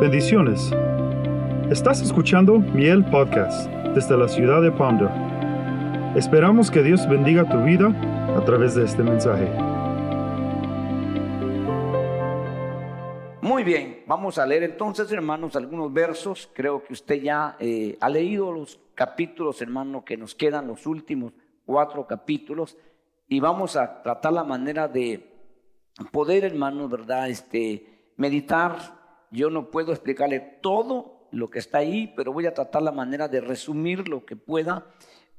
Bendiciones. Estás escuchando Miel Podcast desde la ciudad de Ponder. Esperamos que Dios bendiga tu vida a través de este mensaje. Muy bien, vamos a leer entonces, hermanos, algunos versos. Creo que usted ya eh, ha leído los capítulos, hermano, que nos quedan, los últimos cuatro capítulos. Y vamos a tratar la manera de poder, hermano, ¿verdad? Este, meditar yo no puedo explicarle todo lo que está ahí, pero voy a tratar la manera de resumir lo que pueda.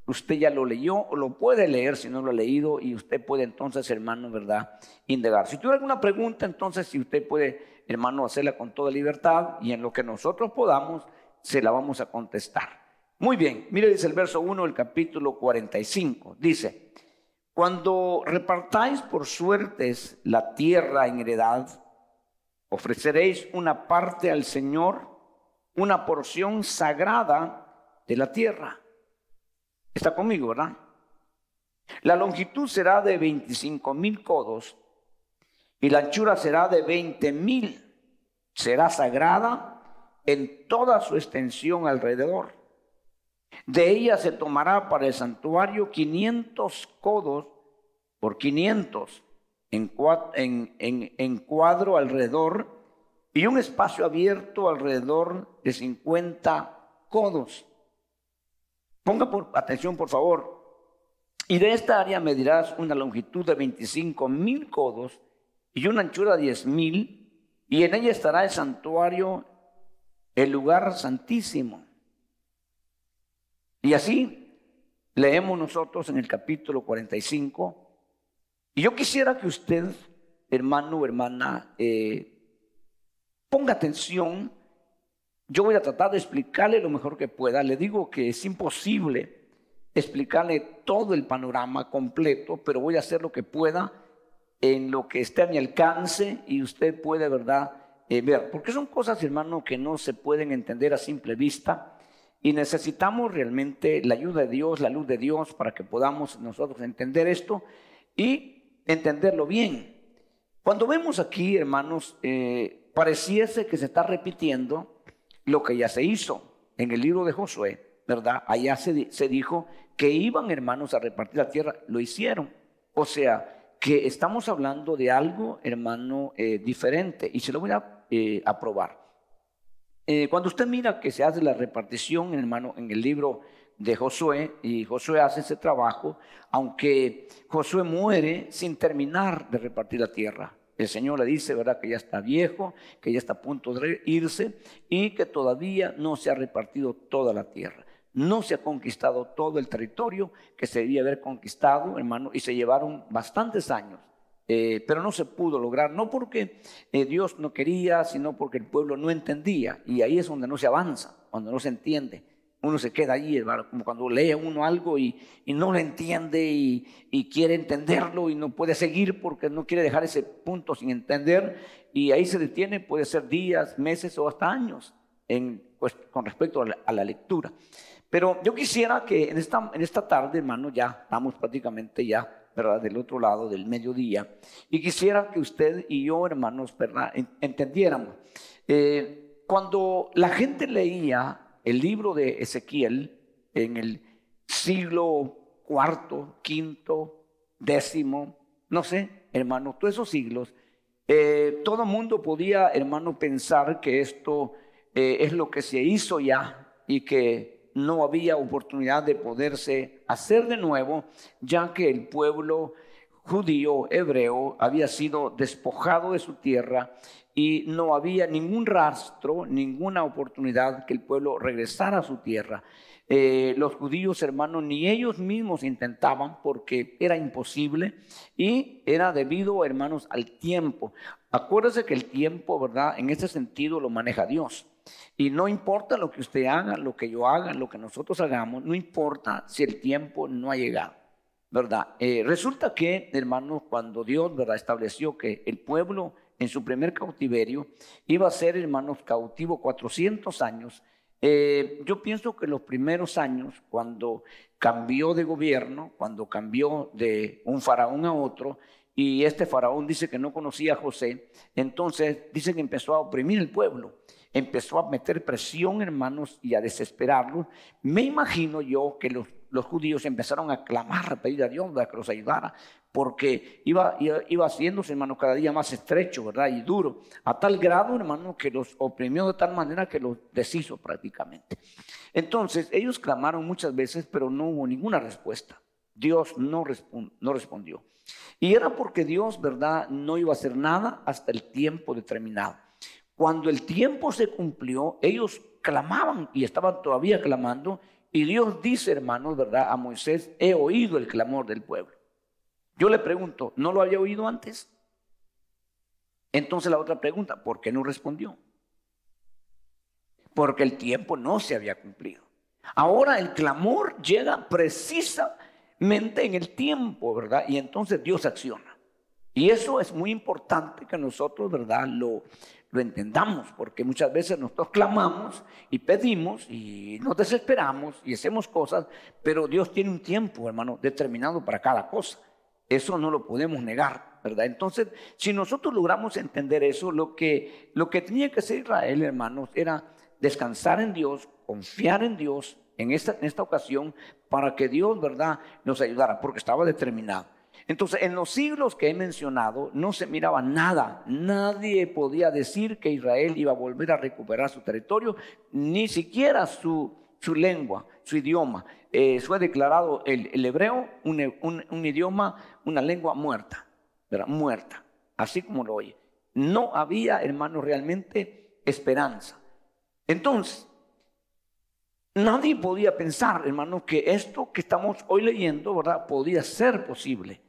Usted ya lo leyó o lo puede leer si no lo ha leído y usted puede entonces, hermano, ¿verdad? Indagar. Si tuviera alguna pregunta, entonces si usted puede, hermano, hacerla con toda libertad y en lo que nosotros podamos, se la vamos a contestar. Muy bien, mire, dice el verso 1 del capítulo 45. Dice, cuando repartáis por suertes la tierra en heredad, Ofreceréis una parte al Señor, una porción sagrada de la tierra. Está conmigo, ¿verdad? La longitud será de 25 mil codos y la anchura será de 20 mil. Será sagrada en toda su extensión alrededor. De ella se tomará para el santuario 500 codos por 500 en, cuadro alrededor y un espacio abierto alrededor de 50 codos. Ponga por, atención, por favor. Y de esta área medirás una longitud de 25 mil codos y una anchura de 10 mil, y en ella estará el santuario, el lugar santísimo. Y así leemos nosotros en el capítulo 45 y yo quisiera que usted, hermano o hermana, eh, ponga atención. Yo voy a tratar de explicarle lo mejor que pueda. Le digo que es imposible explicarle todo el panorama completo, pero voy a hacer lo que pueda en lo que esté a mi alcance y usted puede, ¿verdad?, eh, ver. Porque son cosas, hermano, que no se pueden entender a simple vista y necesitamos realmente la ayuda de Dios, la luz de Dios, para que podamos nosotros entender esto y entenderlo bien. Cuando vemos aquí, hermanos, eh, pareciese que se está repitiendo lo que ya se hizo en el libro de Josué, ¿verdad? Allá se, dijo que iban, hermanos, a repartir la tierra, lo hicieron. O sea, que estamos hablando de algo, hermano, eh, diferente, y se lo voy a eh, aprobar. cuando usted mira que se hace la repartición, hermano, en el libro de Josué y Josué hace ese trabajo, aunque Josué muere sin terminar de repartir la tierra. El Señor le dice, ¿verdad?, que ya está viejo, que ya está a punto de irse y que todavía no se ha repartido toda la tierra. No se ha conquistado todo el territorio que se debía haber conquistado, hermano, y se llevaron bastantes años. Eh, pero no se pudo lograr, no porque eh, Dios no quería, sino porque el pueblo no entendía. Y ahí es donde no se avanza, cuando no se entiende uno se queda allí, hermano, como cuando lee uno algo y, no lo entiende y, quiere entenderlo y no puede seguir porque no quiere dejar ese punto sin entender y ahí se detiene, puede ser días, meses o hasta años en, pues, con respecto a la, lectura. Pero yo quisiera que en esta, en esta tarde, hermano, ya estamos prácticamente ya, ¿verdad? Del otro lado del mediodía. Y quisiera que usted y yo, hermanos, ¿verdad? Entendiéramos. Eh, cuando la gente leía el libro de Ezequiel en el siglo cuarto, quinto, décimo, no sé, hermano, todos esos siglos, eh, todo mundo podía, hermano, pensar que esto eh, es lo que se hizo ya y que no había oportunidad de poderse hacer de nuevo, ya que el pueblo judío, hebreo, había sido despojado de su tierra y no había ningún rastro, ninguna oportunidad que el pueblo regresara a su tierra. Eh, los judíos, hermanos, ni ellos mismos intentaban porque era imposible y era debido, hermanos, al tiempo. Acuérdese que el tiempo, ¿verdad? En ese sentido lo maneja Dios. Y no importa lo que usted haga, lo que yo haga, lo que nosotros hagamos, no importa si el tiempo no ha llegado. ¿Verdad? Eh, resulta que, hermanos, cuando Dios, ¿verdad?, estableció que el pueblo en su primer cautiverio, iba a ser, hermanos, cautivo 400 años. Eh, yo pienso que los primeros años, cuando cambió de gobierno, cuando cambió de un faraón a otro, y este faraón dice que no conocía a José, entonces dice que empezó a oprimir el pueblo, empezó a meter presión, hermanos, y a desesperarlos. Me imagino yo que los, los judíos empezaron a clamar, a pedir a Dios que los ayudara, porque iba, iba, haciéndose, hermano, cada día más estrecho, ¿verdad? Y duro, a tal grado, hermano, que los oprimió de tal manera que los deshizo prácticamente. Entonces, ellos clamaron muchas veces, pero no hubo ninguna respuesta. Dios no, no respondió. Y era porque Dios, ¿verdad?, no iba a hacer nada hasta el tiempo determinado. Cuando el tiempo se cumplió, ellos clamaban y estaban todavía clamando. Y Dios dice, hermanos, ¿verdad?, a Moisés, he oído el clamor del pueblo. Yo le pregunto, ¿no lo había oído antes? Entonces la otra pregunta, ¿por qué no respondió? Porque el tiempo no se había cumplido. Ahora el clamor llega precisa mente en el tiempo, ¿verdad? Y entonces Dios acciona. Y eso es muy importante que nosotros, ¿verdad? Lo, lo entendamos, porque muchas veces nosotros clamamos y pedimos y nos desesperamos y hacemos cosas, pero Dios tiene un tiempo, hermano, determinado para cada cosa. Eso no lo podemos negar, ¿verdad? Entonces, si nosotros logramos entender eso, lo que, lo que tenía que hacer Israel, hermanos, era descansar en Dios, confiar en Dios en esta, en esta ocasión para que Dios, ¿verdad?, nos ayudara, porque estaba determinado. Entonces, en los siglos que he mencionado, no se miraba nada. Nadie podía decir que Israel iba a volver a recuperar su territorio, ni siquiera su, lengua, su idioma. Eh, fue declarado el, hebreo un, idioma, una lengua muerta, ¿verdad? Muerta, así como lo oye. No había, hermano, realmente esperanza. Entonces, Nadie podía pensar, hermano, que esto que estamos hoy leyendo, ¿verdad? Podía ser posible.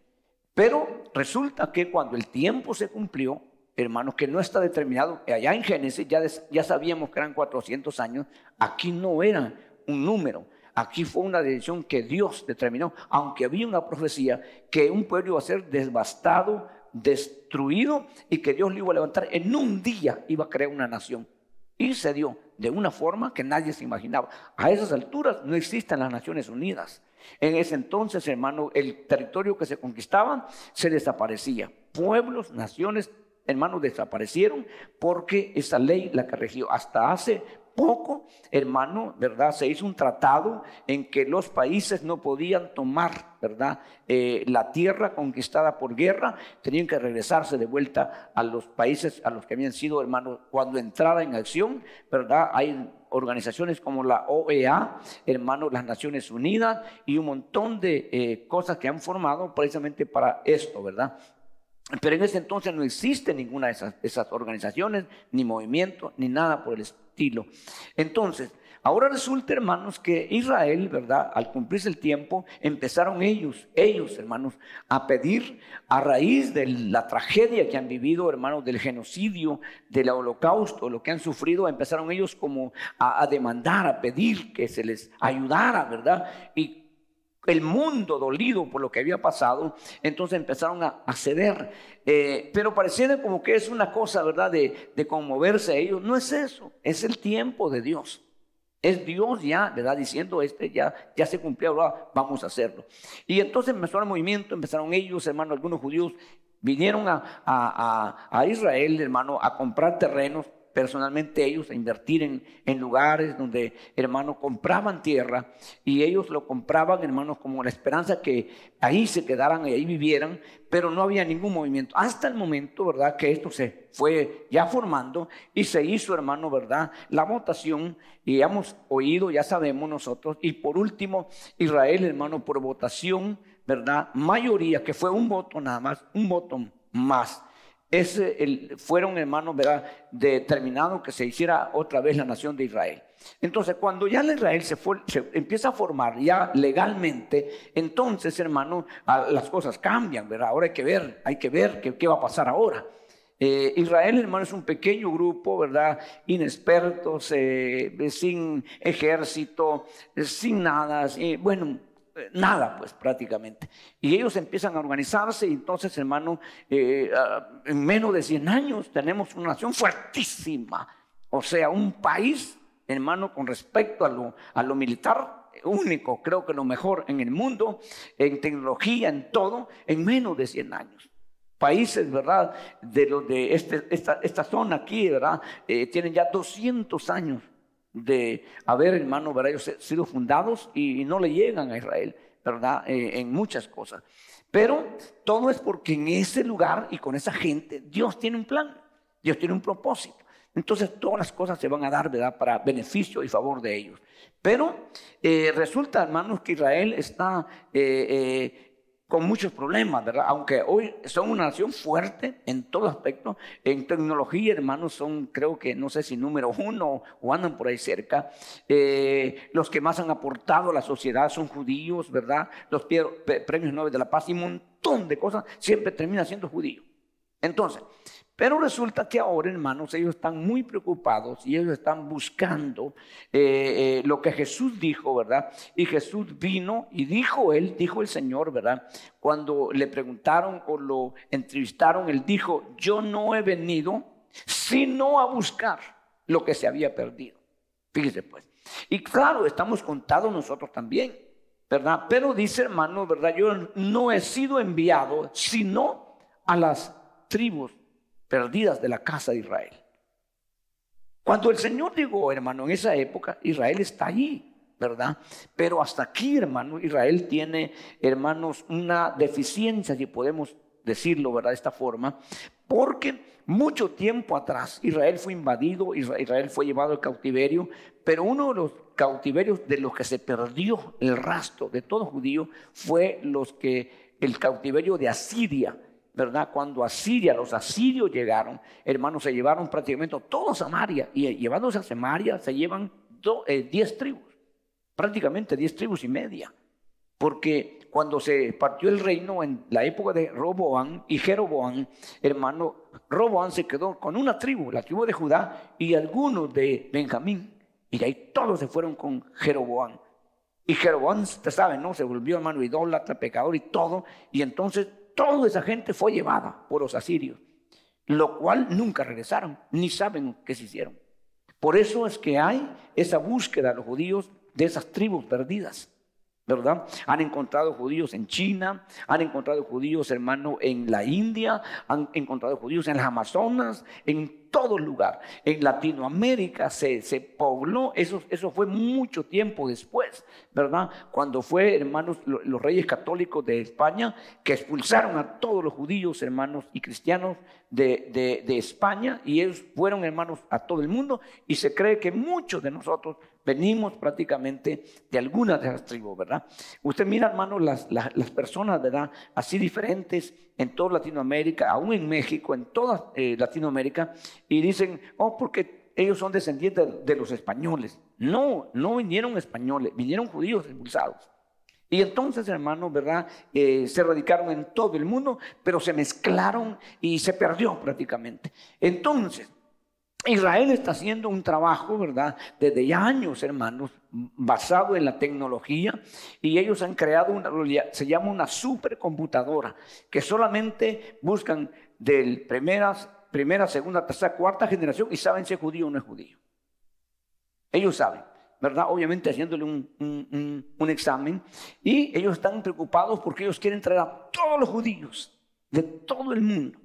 Pero resulta que cuando el tiempo se cumplió, hermanos, que no está determinado, allá en Génesis ya, ya sabíamos que eran 400 años, aquí no era un número, aquí fue una decisión que Dios determinó, aunque había una profecía que un pueblo iba a ser devastado, destruido y que Dios lo iba a levantar en un día, iba a crear una nación. Y se dio de una forma que nadie se imaginaba. A esas alturas no existen las Naciones Unidas. En ese entonces, hermano, el territorio que se conquistaba se desaparecía. Pueblos, naciones, hermanos, desaparecieron porque esa ley la que regió hasta hace poco, hermano, ¿verdad? Se hizo un tratado en que los países no podían tomar, ¿verdad? Eh, la tierra conquistada por guerra, tenían que regresarse de vuelta a los países a los que habían sido, hermano, cuando entrara en acción, ¿verdad? Hay organizaciones como la OEA, hermano, las Naciones Unidas y un montón de eh, cosas que han formado precisamente para esto, ¿verdad? Pero en ese entonces no existe ninguna de esas, organizaciones, ni movimiento, ni nada por el estilo. Entonces, ahora resulta, hermanos, que Israel, ¿verdad? Al cumplirse el tiempo, empezaron ellos, ellos, hermanos, a pedir a raíz de la tragedia que han vivido, hermanos, del genocidio, del holocausto, lo que han sufrido, empezaron ellos como a, a demandar, a pedir que se les ayudara, ¿verdad? Y el mundo dolido por lo que había pasado, entonces empezaron a, ceder. Eh, pero pareciera como que es una cosa, ¿verdad?, de, conmoverse a ellos. No es eso, es el tiempo de Dios. Es Dios ya, ¿verdad? Diciendo, este ya, ya se cumplió, ahora vamos a hacerlo. Y entonces empezó el movimiento, empezaron ellos, hermano, algunos judíos vinieron a, a Israel, hermano, a comprar terrenos personalmente ellos a invertir en, en, lugares donde, hermanos, compraban tierra y ellos lo compraban, hermanos, como la esperanza que ahí se quedaran y ahí vivieran, pero no había ningún movimiento. Hasta el momento, ¿verdad? Que esto se fue ya formando y se hizo, hermano, ¿verdad? La votación y hemos oído, ya sabemos nosotros. Y por último, Israel, hermano, por votación, ¿verdad? Mayoría, que fue un voto nada más, un voto más ese, el, fueron hermanos, ¿verdad? Determinado que se hiciera otra vez la nación de Israel. Entonces, cuando ya la Israel se, se empieza a formar ya legalmente, entonces, hermano, las cosas cambian, ¿verdad? Ahora hay que ver, hay que ver qué, qué va a pasar ahora. Eh, Israel, hermano, es un pequeño grupo, ¿verdad? Inexpertos, eh, sin ejército, sin nada. bueno, nada, pues prácticamente. Y ellos empiezan a organizarse y entonces, hermano, eh, ah, en menos de 100 años tenemos una nación fuertísima. O sea, un país, hermano, con respecto a lo, a lo militar, único, creo que lo mejor en el mundo, en tecnología, en todo, en menos de 100 años. países, ¿verdad? De los de este, esta, esta, zona aquí, ¿verdad? Eh, tienen ya 200 años de haber, hermano, ¿verdad? Ellos sido fundados y, no le llegan a Israel, ¿verdad? Eh, en muchas cosas. Pero todo es porque en ese lugar y con esa gente Dios tiene un plan, Dios tiene un propósito. Entonces todas las cosas se van a dar, ¿verdad? Para beneficio y favor de ellos. Pero eh, resulta, hermanos, que Israel está con muchos problemas, ¿verdad? Aunque hoy son una nación fuerte en todo aspecto, en tecnología, hermanos, son creo que no sé si número uno o andan por ahí cerca. Eh, los que más han aportado a la sociedad son judíos, ¿verdad? Los premios Nobel de la Paz y un montón de cosas, siempre termina siendo judío. Entonces, pero resulta que ahora, hermanos, ellos están muy preocupados y ellos están buscando eh, eh, lo que Jesús dijo, ¿verdad? Y Jesús vino y dijo él, dijo el Señor, ¿verdad? Cuando le preguntaron o lo entrevistaron, él dijo, yo no he venido sino a buscar lo que se había perdido. Fíjese pues. Y claro, estamos contados nosotros también, ¿verdad? Pero dice hermano, ¿verdad? Yo no he sido enviado sino a las tribus perdidas de la casa de Israel. Cuando el Señor llegó, hermano, en esa época, Israel está allí, ¿verdad? Pero hasta aquí, hermano, Israel tiene, hermanos, una deficiencia, si podemos decirlo, ¿verdad? De esta forma, porque mucho tiempo atrás Israel fue invadido, Israel fue llevado al cautiverio, pero uno de los cautiverios de los que se perdió el rastro de todo judío fue los que el cautiverio de Asiria ¿verdad? Cuando Asiria, los asirios llegaron, hermanos, se llevaron prácticamente todos a Samaria. Y llevándose a Samaria se llevan eh, diez tribus, prácticamente diez tribus y media. Porque cuando se partió el reino en la época de Roboán y Jeroboán, hermano, Roboán se quedó con una tribu, la tribu de Judá y algunos de Benjamín. Y de ahí todos se fueron con Jeroboán. Y Jeroboán, usted sabe, ¿no? Se volvió hermano idólatra, pecador y todo. Y entonces toda esa gente fue llevada por los asirios, lo cual nunca regresaron, ni saben qué se hicieron. Por eso es que hay esa búsqueda de los judíos de esas tribus perdidas. ¿verdad? Han encontrado judíos en China, han encontrado judíos, hermano, en la India, han encontrado judíos en las Amazonas, en todo lugar. En Latinoamérica se, se pobló, eso, eso fue mucho tiempo después, ¿verdad? Cuando fue, hermanos, los reyes católicos de España que expulsaron a todos los judíos, hermanos y cristianos de, de, España y ellos fueron, hermanos, a todo el mundo y se cree que muchos de nosotros venimos prácticamente de algunas de las tribus, ¿verdad? Usted mira, hermano, las, las, personas, ¿verdad? Así diferentes en toda Latinoamérica, aún en México, en toda eh, Latinoamérica, y dicen, oh, porque ellos son descendientes de los españoles. No, no vinieron españoles, vinieron judíos expulsados. Y entonces, hermano, ¿verdad? Eh, se radicaron en todo el mundo, pero se mezclaron y se perdió prácticamente. Entonces, Israel está haciendo un trabajo, ¿verdad? Desde ya años, hermanos, basado en la tecnología y ellos han creado una, se llama una supercomputadora que solamente buscan del primeras, primera, segunda, tercera, cuarta generación y saben si es judío o no es judío. Ellos saben, ¿verdad? Obviamente haciéndole un, un examen y ellos están preocupados porque ellos quieren traer a todos los judíos de todo el mundo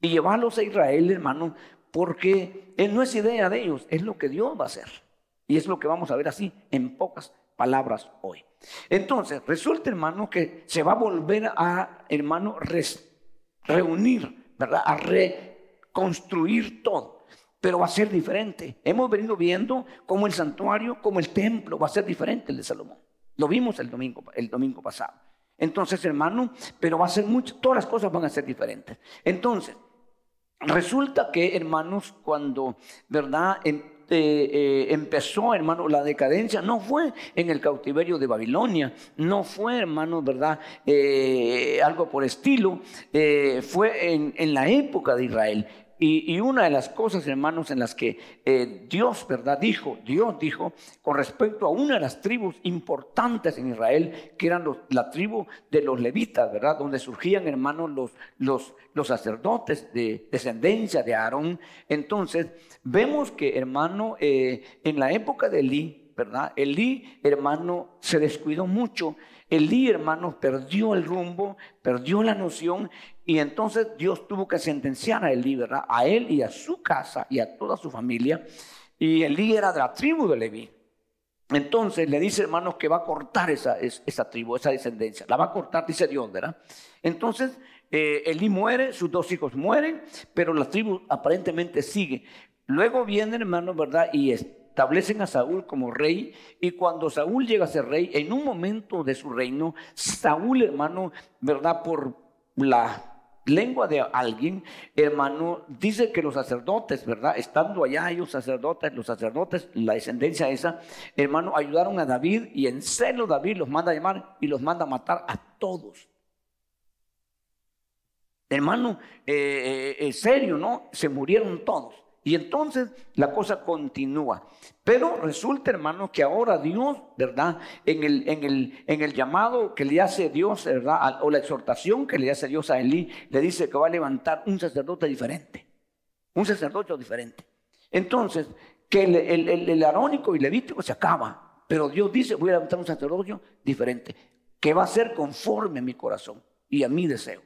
y llevarlos a Israel, hermano, porque no es idea de ellos, es lo que Dios va a hacer. Y es lo que vamos a ver así, en pocas palabras hoy. Entonces, resulta, hermano, que se va a volver a, hermano, reunir, ¿verdad? A reconstruir todo. Pero va a ser diferente. Hemos venido viendo cómo el santuario, como el templo, va a ser diferente el de Salomón. Lo vimos el domingo, el domingo pasado. Entonces, hermano, pero va a ser mucho, todas las cosas van a ser diferentes. Entonces, Resulta que, hermanos, cuando, ¿verdad? Eh, eh, empezó, hermano, la decadencia, no fue en el cautiverio de Babilonia, no fue, hermano, ¿verdad? Eh, algo por estilo, fue en, la época de Israel. Y, una de las cosas, hermanos, en las que eh, Dios, ¿verdad? Dijo, Dios dijo, con respecto a una de las tribus importantes en Israel, que eran la tribu de los levitas, ¿verdad? Donde surgían, hermanos, los, los, los sacerdotes de descendencia de Aarón. Entonces, vemos que, hermano, eh, en la época de Elí, ¿verdad? Elí, hermano, se descuidó mucho. Elí, hermano, perdió el rumbo, perdió la noción Y entonces Dios tuvo que sentenciar a Elí, ¿verdad? A él y a su casa y a toda su familia. Y Elí era de la tribu de Leví. Entonces le dice, hermanos, que va a cortar esa, esa tribu, esa descendencia. La va a cortar, dice Dios, ¿verdad? Entonces, eh, Elí muere, sus dos hijos mueren, pero la tribu aparentemente sigue. Luego vienen, hermanos, ¿verdad? Y establecen a Saúl como rey. Y cuando Saúl llega a ser rey, en un momento de su reino, Saúl, hermano, ¿verdad? Por la lengua de alguien, hermano, dice que los sacerdotes, ¿verdad? Estando allá ellos sacerdotes, los sacerdotes, la descendencia esa, hermano, ayudaron a David y en celo David los manda a llamar y los manda a matar a todos. Hermano, eh, eh, serio, ¿no? Se murieron todos. Y entonces la cosa continúa. Pero resulta, hermano, que ahora Dios, ¿verdad? En el, en el, en el llamado que le hace Dios, ¿verdad? O la exhortación que le hace Dios a Elí, le dice que va a levantar un sacerdote diferente. Un sacerdote diferente. Entonces, que el, el, el arónico y levítico se acaba. Pero Dios dice, voy a levantar un sacerdote diferente, que va a ser conforme a mi corazón y a mi deseo.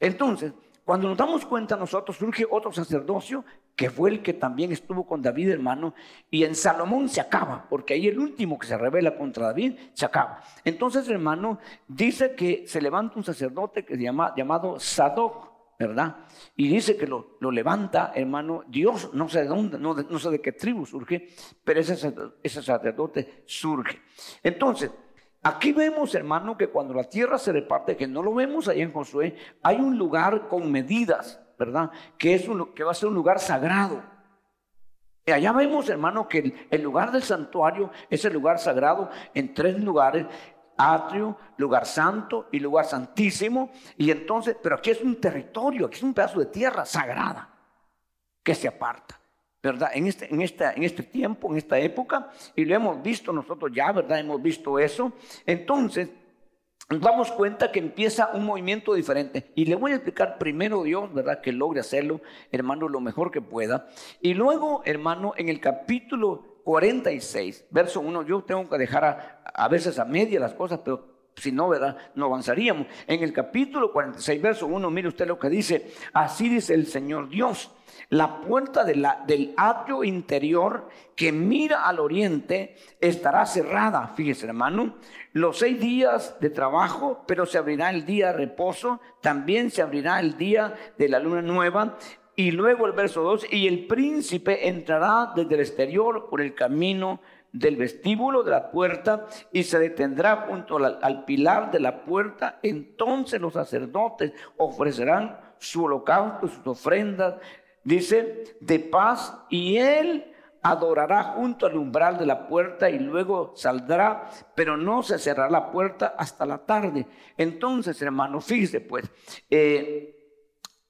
Entonces, cuando nos damos cuenta nosotros, surge otro sacerdocio que fue el que también estuvo con David, hermano, y en Salomón se acaba, porque ahí el último que se revela contra David se acaba. Entonces, hermano, dice que se levanta un sacerdote que se llama, llamado Sadoc, ¿verdad? Y dice que lo, levanta, hermano, Dios, no sé de dónde, no, no, sé de qué tribu surge, pero ese, ese sacerdote surge. Entonces, Aquí vemos, hermano, que cuando la tierra se reparte, que no lo vemos ahí en Josué, hay un lugar con medidas, ¿verdad? Que, es un, que va a ser un lugar sagrado. Y allá vemos, hermano, que el, el lugar del santuario es el lugar sagrado en tres lugares atrio, lugar santo y lugar santísimo. Y entonces, pero aquí es un territorio, aquí es un pedazo de tierra sagrada que se aparta. ¿Verdad? En este, en, esta, en este tiempo, en esta época, y lo hemos visto nosotros ya, ¿verdad? Hemos visto eso. Entonces, nos damos cuenta que empieza un movimiento diferente. Y le voy a explicar primero Dios, ¿verdad? Que logre hacerlo, hermano, lo mejor que pueda. Y luego, hermano, en el capítulo 46, verso 1, yo tengo que dejar a, a veces a media las cosas, pero si no, ¿verdad? No avanzaríamos. En el capítulo 46, verso 1, mire usted lo que dice. Así dice el Señor Dios. La puerta del atrio interior que mira al oriente estará cerrada, fíjese hermano, los seis días de trabajo, pero se abrirá el día de reposo, también se abrirá el día de la luna nueva. Y luego el verso 2, y el príncipe entrará desde el exterior por el camino del vestíbulo de la puerta y se detendrá junto al, pilar de la puerta. Entonces los sacerdotes ofrecerán su holocausto, sus ofrendas Dice, de paz, y él adorará junto al umbral de la puerta y luego saldrá, pero no se cerrará la puerta hasta la tarde. Entonces, hermano, fíjese pues, eh,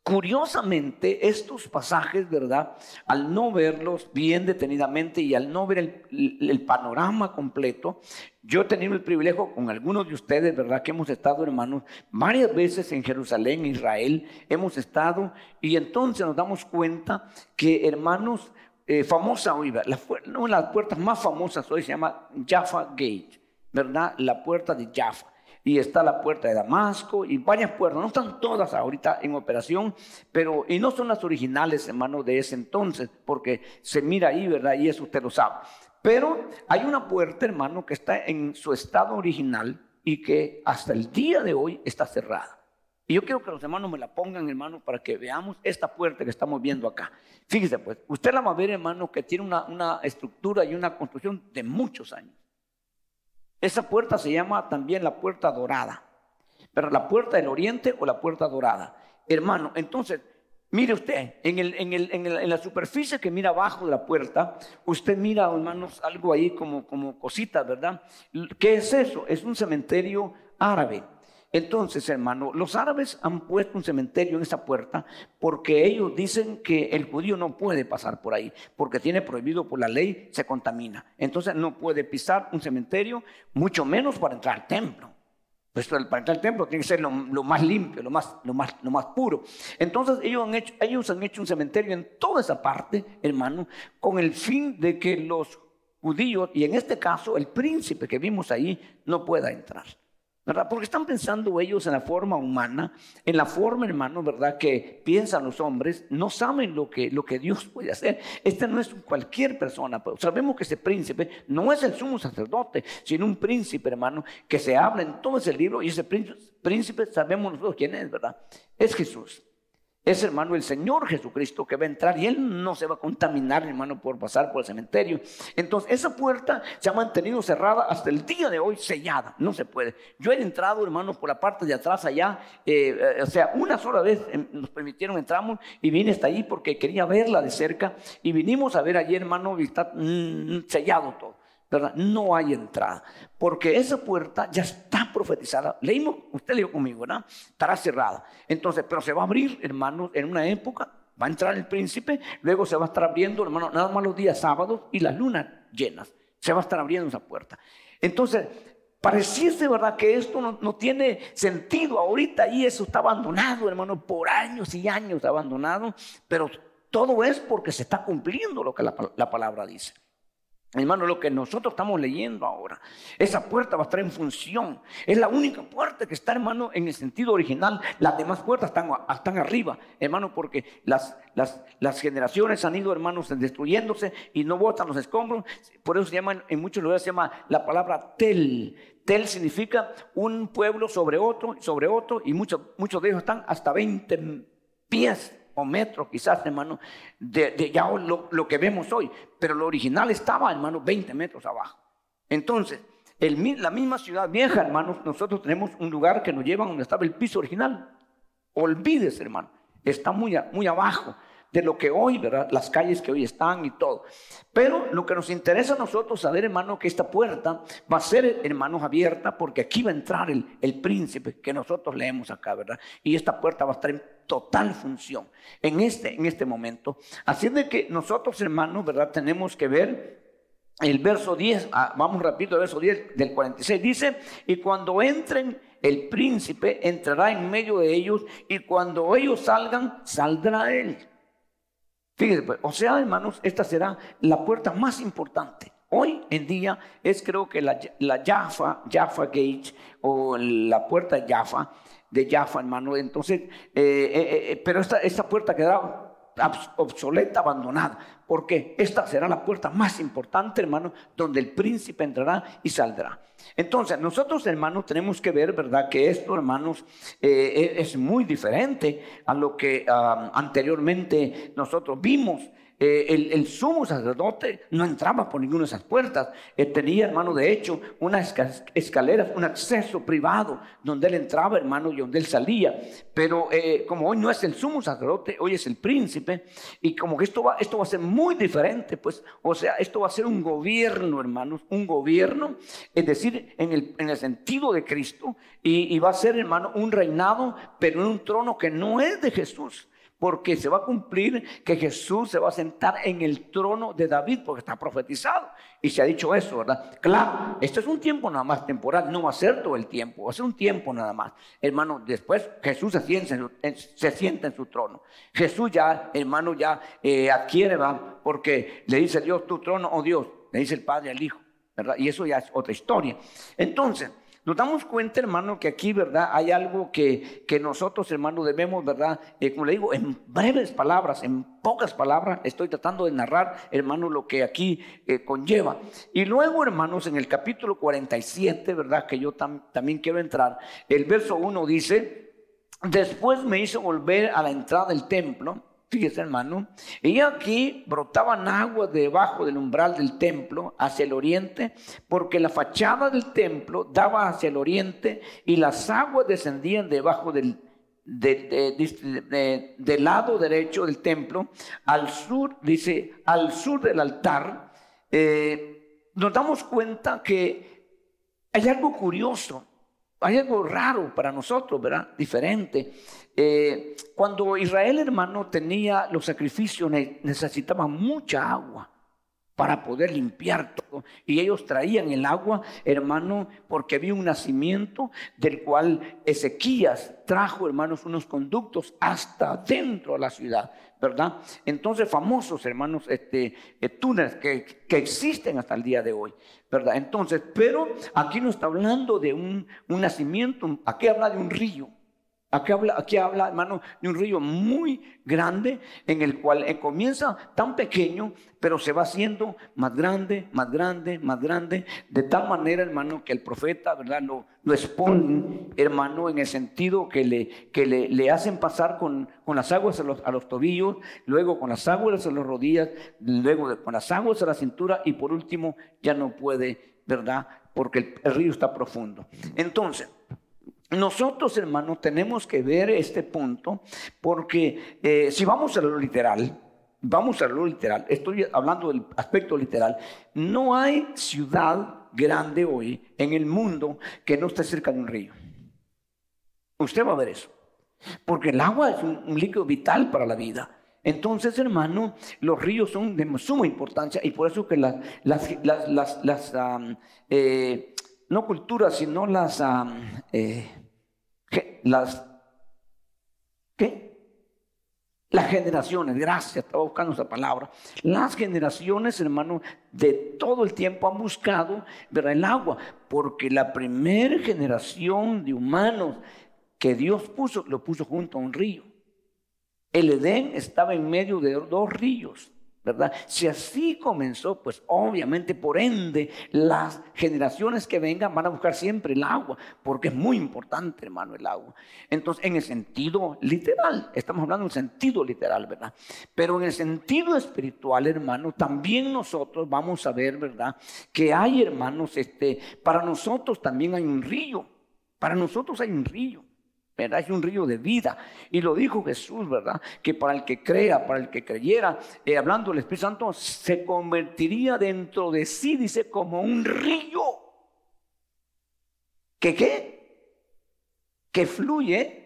Curiosamente, estos pasajes, ¿verdad? Al no verlos bien detenidamente y al no ver el, panorama completo, yo he tenido el privilegio con algunos de ustedes, ¿verdad? Que hemos estado, hermanos, varias veces en Jerusalén, Israel, hemos estado y entonces nos damos cuenta que, hermanos, eh, famosa hoy, la, una de las puertas más famosas hoy se llama Jaffa Gate, ¿verdad? La puerta de Jaffa y está la puerta de Damasco y varias puertas. No están todas ahorita en operación, pero y no son las originales, hermano, de ese entonces, porque se mira ahí, ¿verdad? Y eso usted lo sabe. Pero hay una puerta, hermano, que está en su estado original y que hasta el día de hoy está cerrada. Y yo quiero que los hermanos me la pongan, hermano, para que veamos esta puerta que estamos viendo acá. Fíjese, pues, usted la va a ver, hermano, que tiene una, una estructura y una construcción de muchos años. Esa puerta se llama también la puerta dorada. Pero la puerta del oriente o la puerta dorada. Hermano, entonces, mire usted, en, el, en, el, en, la superficie que mira abajo de la puerta, usted mira, hermanos, algo ahí como, como cositas, ¿verdad? ¿Qué es eso? Es un cementerio árabe. Entonces, hermano, los árabes han puesto un cementerio en esa puerta porque ellos dicen que el judío no puede pasar por ahí, porque tiene prohibido por la ley, se contamina. Entonces no puede pisar un cementerio, mucho menos para entrar al templo. Pues para entrar al templo tiene que ser lo, más limpio, lo más, lo, más, lo más puro. Entonces ellos han, hecho, ellos han hecho un cementerio en toda esa parte, hermano, con el fin de que los judíos, y en este caso el príncipe que vimos ahí, no pueda entrar. ¿Verdad? Porque están pensando ellos en la forma humana, en la forma, hermano, ¿verdad? Que piensan los hombres, no saben lo que, lo que Dios puede hacer. Este no es cualquier persona, pero sabemos que ese príncipe no es el sumo sacerdote, sino un príncipe, hermano, que se habla en todo ese libro y ese príncipe, príncipe sabemos nosotros quién es, ¿verdad? Es Jesús es, hermano, el Señor Jesucristo que va a entrar y Él no se va a contaminar, hermano, por pasar por el cementerio. Entonces, esa puerta se ha mantenido cerrada hasta el día de hoy, sellada. No se puede. Yo he entrado, hermano, por la parte de atrás allá, eh, eh, o sea, una sola vez em, nos permitieron, entramos y vine hasta ahí porque quería verla de cerca y vinimos a ver allí, hermano, y está mm, sellado todo. No hay entrada, porque esa puerta ya está profetizada. Leímos, usted leyó conmigo, ¿verdad? Estará cerrada. Entonces, pero se va a abrir, hermanos, en una época, va a entrar el príncipe, luego se va a estar abriendo, hermano, nada más los días sábados y las lunas llenas. Se va a estar abriendo esa puerta. Entonces, pareciese, ¿verdad? Que esto no, tiene sentido ahorita y eso está abandonado, hermano, por años y años abandonado, pero todo es porque se está cumpliendo lo que la palabra dice. Hermano, lo que nosotros estamos leyendo ahora, esa puerta va a estar en función. Es la única puerta que está, hermano, en el sentido original. Las demás puertas están, están arriba, hermano, porque las, las, las, generaciones han ido, hermanos, destruyéndose y no botan los escombros. Por eso se llama, en muchos lugares se llama la palabra tel. Tel significa un pueblo sobre otro, sobre otro, y muchos, muchos de ellos están hasta 20 pies o metros quizás, hermano, de, ya lo, que vemos hoy. Pero lo original estaba, hermano, 20 metros abajo. Entonces, el, la misma ciudad vieja, hermanos, nosotros tenemos un lugar que nos lleva donde estaba el piso original. Olvídese, hermano, está muy, muy abajo de lo que hoy, ¿verdad? Las calles que hoy están y todo. Pero lo que nos interesa a nosotros saber, hermano, que esta puerta va a ser, hermanos, abierta porque aquí va a entrar el, el príncipe que nosotros leemos acá, ¿verdad? Y esta puerta va a estar total función en este, en este momento. Así de que nosotros, hermanos, ¿verdad? Tenemos que ver el verso 10, ah, vamos rápido al verso 10 del 46, dice, y cuando entren, el príncipe entrará en medio de ellos, y cuando ellos salgan, saldrá él. Fíjense, pues, o sea, hermanos, esta será la puerta más importante. Hoy en día es creo que la, la Jaffa, Jaffa Gate o la puerta Jaffa, de Jaffa, hermano. Entonces, eh, eh, eh, pero esta, esta puerta quedará obsoleta, abandonada, porque esta será la puerta más importante, hermano, donde el príncipe entrará y saldrá. Entonces, nosotros, hermanos, tenemos que ver, ¿verdad?, que esto, hermanos, es muy diferente a lo que ah, anteriormente nosotros vimos. Eh, el, sumo sacerdote no entraba por ninguna de esas puertas. tenía, hermano, de hecho, unas escaleras, un acceso privado donde él entraba, hermano, y donde él salía. Pero eh, como hoy no es el sumo sacerdote, hoy es el príncipe, y como que esto va, esto va a ser muy diferente, pues, o sea, esto va a ser un gobierno, hermanos, un gobierno, es decir, en el, en el sentido de Cristo, y, y va a ser, hermano, un reinado, pero en un trono que no es de Jesús porque se va a cumplir que Jesús se va a sentar en el trono de David, porque está profetizado. Y se ha dicho eso, ¿verdad? Claro, esto es un tiempo nada más temporal, no va a ser todo el tiempo, va a ser un tiempo nada más. Hermano, después Jesús se sienta en su, trono. Jesús ya, hermano, ya eh, adquiere, ¿verdad? Porque le dice Dios, tu trono, oh Dios, le dice el Padre al Hijo, ¿verdad? Y eso ya es otra historia. Entonces, nos damos cuenta, hermano, que aquí, ¿verdad? Hay algo que, que nosotros, hermano, debemos, ¿verdad? Eh, como le digo, en breves palabras, en pocas palabras, estoy tratando de narrar, hermano, lo que aquí eh, conlleva. Y luego, hermanos, en el capítulo 47, ¿verdad? Que yo también quiero entrar, el verso 1 dice, después me hizo volver a la entrada del templo Fíjese, hermano. Y aquí brotaban aguas debajo del umbral del templo hacia el oriente, porque la fachada del templo daba hacia el oriente y las aguas descendían debajo del, del lado derecho del templo, al sur, dice, al sur del altar. Eh, nos damos cuenta que hay algo curioso, hay algo raro para nosotros, ¿verdad? Diferente. Eh, cuando Israel, hermano, tenía los sacrificios, necesitaba mucha agua. para poder limpiar todo. Y ellos traían el agua, hermano, porque había un nacimiento del cual Ezequías trajo, hermanos, unos conductos hasta dentro de la ciudad, ¿verdad? Entonces, famosos, hermanos, este, eh, túneles que, que, existen hasta el día de hoy, ¿verdad? Entonces, pero aquí no está hablando de un, un nacimiento, aquí habla de un río. Aquí habla, aquí habla, hermano, de un río muy grande en el cual eh, comienza tan pequeño, pero se va haciendo más grande, más grande, más grande, de tal manera, hermano, que el profeta, ¿verdad? Lo, lo hermano, en el sentido que le, que le, hacen pasar con, con las aguas a los, a los, tobillos, luego con las aguas a las rodillas, luego con las aguas a la cintura y por último ya no puede, ¿verdad? Porque el río está profundo. Entonces, nosotros, hermanos, tenemos que ver este punto porque eh, si vamos a lo literal, vamos a lo literal, estoy hablando del aspecto literal, no hay ciudad grande hoy en el mundo que no esté cerca de un río. Usted va a ver eso, porque el agua es un, líquido vital para la vida. Entonces, hermano, los ríos son de suma importancia y por eso que las, eh, no culturas, sino las, eh, las, ¿qué? Las generaciones, gracias, estaba buscando esa palabra. Las generaciones, hermano, de todo el tiempo han buscado ver el agua, porque la primera generación de humanos que Dios puso, lo puso junto a un río. El Edén estaba en medio de dos ríos. ¿Verdad? Si así comenzó, pues obviamente por ende las generaciones que vengan van a buscar siempre el agua, porque es muy importante, hermano, el agua. Entonces, en el sentido literal, estamos hablando en el sentido literal, ¿verdad? Pero en el sentido espiritual, hermano, también nosotros vamos a ver, ¿verdad? Que hay, hermanos, este, para nosotros también hay un río, para nosotros hay un río. Es un río de vida. Y lo dijo Jesús, ¿verdad? Que para el que crea, para el que creyera, eh, hablando del Espíritu Santo, se convertiría dentro de sí, dice, como un río. ¿Que qué? Que fluye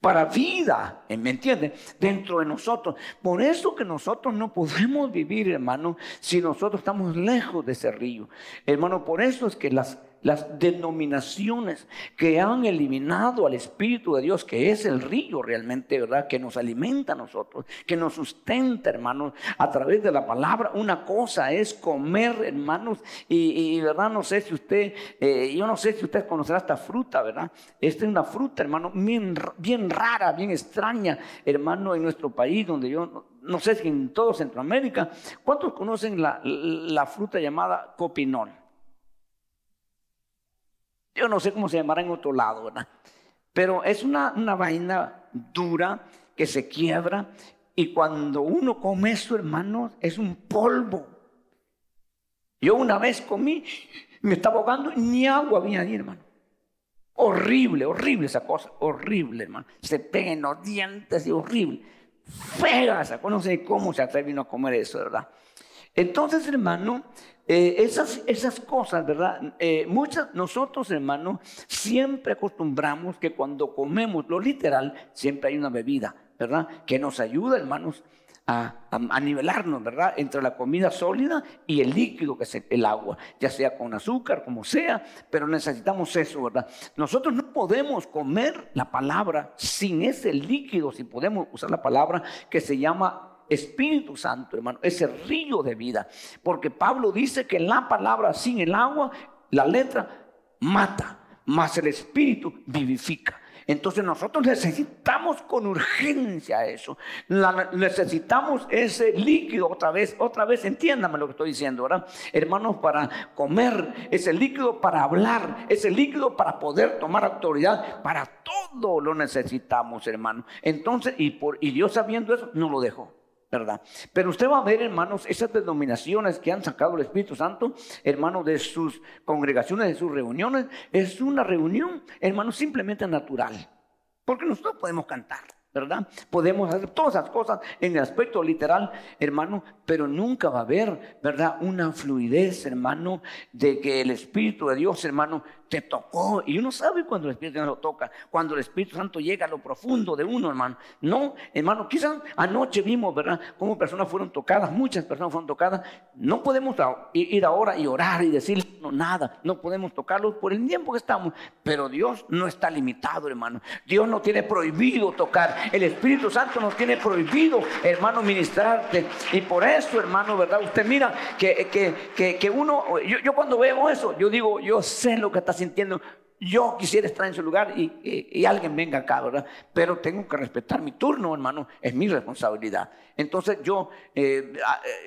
para vida, ¿me entiende? Dentro de nosotros. Por eso que nosotros no podemos vivir, hermano, si nosotros estamos lejos de ese río. Hermano, por eso es que las las denominaciones que han eliminado al Espíritu de Dios, que es el río realmente, ¿verdad? Que nos alimenta a nosotros, que nos sustenta, hermanos, a través de la palabra. Una cosa es comer, hermanos, y, ¿verdad? No sé si usted, eh, yo no sé si usted conocerá esta fruta, ¿verdad? Esta es una fruta, hermano, bien, bien rara, bien extraña, hermano, en nuestro país, donde yo no sé si en todo Centroamérica. ¿Cuántos conocen la, la fruta llamada copinol? Yo no sé cómo se llamará en otro lado, ¿verdad? Pero es una, una vaina dura que se quiebra y cuando uno come eso, hermano, es un polvo. Yo una vez comí, me estaba ahogando, ni agua había ahí, hermano. Horrible, horrible esa cosa, horrible, hermano. Se pega en los dientes y horrible. Fea esa no sé cómo se atreve a comer eso, ¿verdad? Entonces, hermano, eh, esas, esas cosas, ¿verdad? Eh, muchas, nosotros, hermano, siempre acostumbramos que cuando comemos lo literal, siempre hay una bebida, ¿verdad? Que nos ayuda, hermanos, a, a, nivelarnos, ¿verdad? Entre la comida sólida y el líquido que es el agua, ya sea con azúcar, como sea, pero necesitamos eso, ¿verdad? Nosotros no podemos comer la palabra sin ese líquido, si podemos usar la palabra que se llama Espíritu Santo, hermano, ese río de vida. Porque Pablo dice que la palabra sin el agua, la letra mata, mas el Espíritu vivifica. Entonces nosotros necesitamos con urgencia eso. necesitamos ese líquido otra vez, otra vez, entiéndame lo que estoy diciendo, ¿verdad? Hermanos, para comer, ese líquido para hablar, ese líquido para poder tomar autoridad, para todo lo necesitamos, hermano. Entonces, y, por, y Dios sabiendo eso, no lo dejó. ¿Verdad? Pero usted va a ver, hermanos, esas denominaciones que han sacado el Espíritu Santo, hermanos, de sus congregaciones, de sus reuniones, es una reunión, hermanos, simplemente natural. Porque nosotros podemos cantar. ¿verdad? Podemos hacer todas esas cosas en el aspecto literal, hermano, pero nunca va a haber, ¿verdad? Una fluidez, hermano, de que el Espíritu de Dios, hermano, te tocó. Y uno sabe cuando el Espíritu Santo toca, cuando el Espíritu Santo llega a lo profundo de uno, hermano. No, hermano, quizás anoche vimos, ¿verdad? Cómo personas fueron tocadas, muchas personas fueron tocadas. No podemos ir ahora y orar y decir no, nada. No podemos tocarlos por el tiempo que estamos. Pero Dios no está limitado, hermano. Dios no tiene prohibido tocar. El Espíritu Santo nos tiene prohibido, hermano, ministrarte. Y por eso, hermano, ¿verdad? Usted mira que, que, que, uno, yo, yo cuando veo eso, yo digo, yo sé lo que está haciendo sintiendo, yo quisiera estar en su lugar y, alguien venga acá, ¿verdad? Pero tengo que respetar mi turno, hermano, es mi responsabilidad. Entonces yo, eh,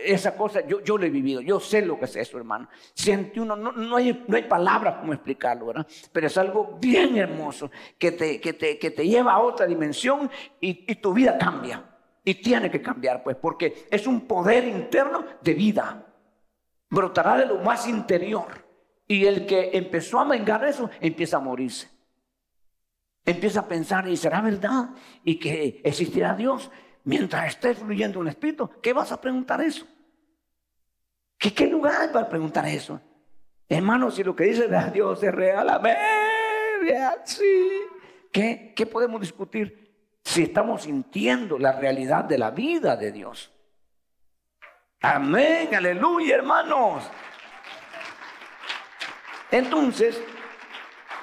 esa cosa, yo, yo lo he vivido, yo sé lo que es eso, hermano. Siente uno, no, hay, no hay palabras como explicarlo, ¿verdad? Pero es algo bien hermoso que te, que te, que te lleva a otra dimensión y tu vida cambia. Y tiene que cambiar, pues, porque es un poder interno de vida. Brotará de lo más interior. Y el que empezó a vengar eso, empieza a morirse. Empieza a pensar, ¿y será verdad? ¿Y que existirá Dios? Mientras esté fluyendo un espíritu, ¿qué vas a preguntar eso? ¿Qué, qué lugar para preguntar eso? Hermano, si lo que dice Dios es real, amén, sí. ¿Qué, ¿Qué podemos discutir si estamos sintiendo la realidad de la vida de Dios? Amén, aleluya, hermanos. Entonces,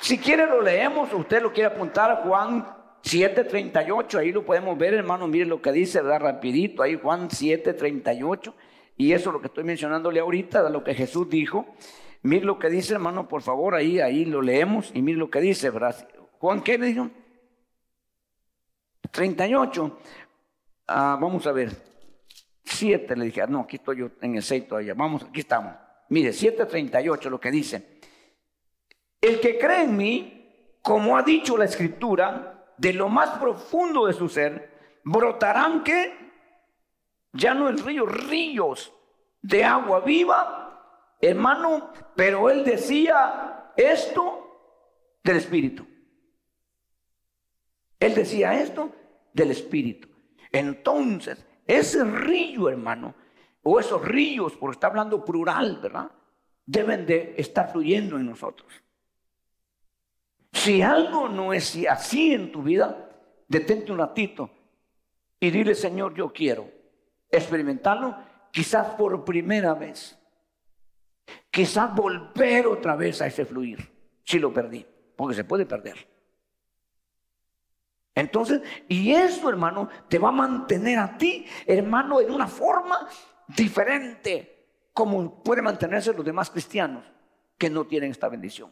si quiere lo leemos, usted lo quiere apuntar a Juan 7:38, ahí lo podemos ver, hermano, mire lo que dice, da rapidito, ahí Juan 7:38, y eso es lo que estoy mencionándole ahorita, de lo que Jesús dijo. Mire lo que dice, hermano, por favor, ahí, ahí lo leemos, y mire lo que dice, ¿verdad? Juan, ¿qué le dijo? 38. Ah, vamos a ver. 7 le dije, ah, no, aquí estoy yo en el 6 todavía. Vamos, aquí estamos. Mire, 7:38 lo que dice. El que cree en mí, como ha dicho la escritura, de lo más profundo de su ser, brotarán que ya no el río, ríos de agua viva, hermano, pero él decía esto del Espíritu. Él decía esto del Espíritu. Entonces, ese río, hermano, o esos ríos, porque está hablando plural, ¿verdad? Deben de estar fluyendo en nosotros. Si algo no es así en tu vida, detente un ratito y dile, Señor, yo quiero experimentarlo, quizás por primera vez. Quizás volver otra vez a ese fluir, si lo perdí, porque se puede perder. Entonces, y eso, hermano, te va a mantener a ti, hermano, en una forma diferente, como puede mantenerse los demás cristianos que no tienen esta bendición.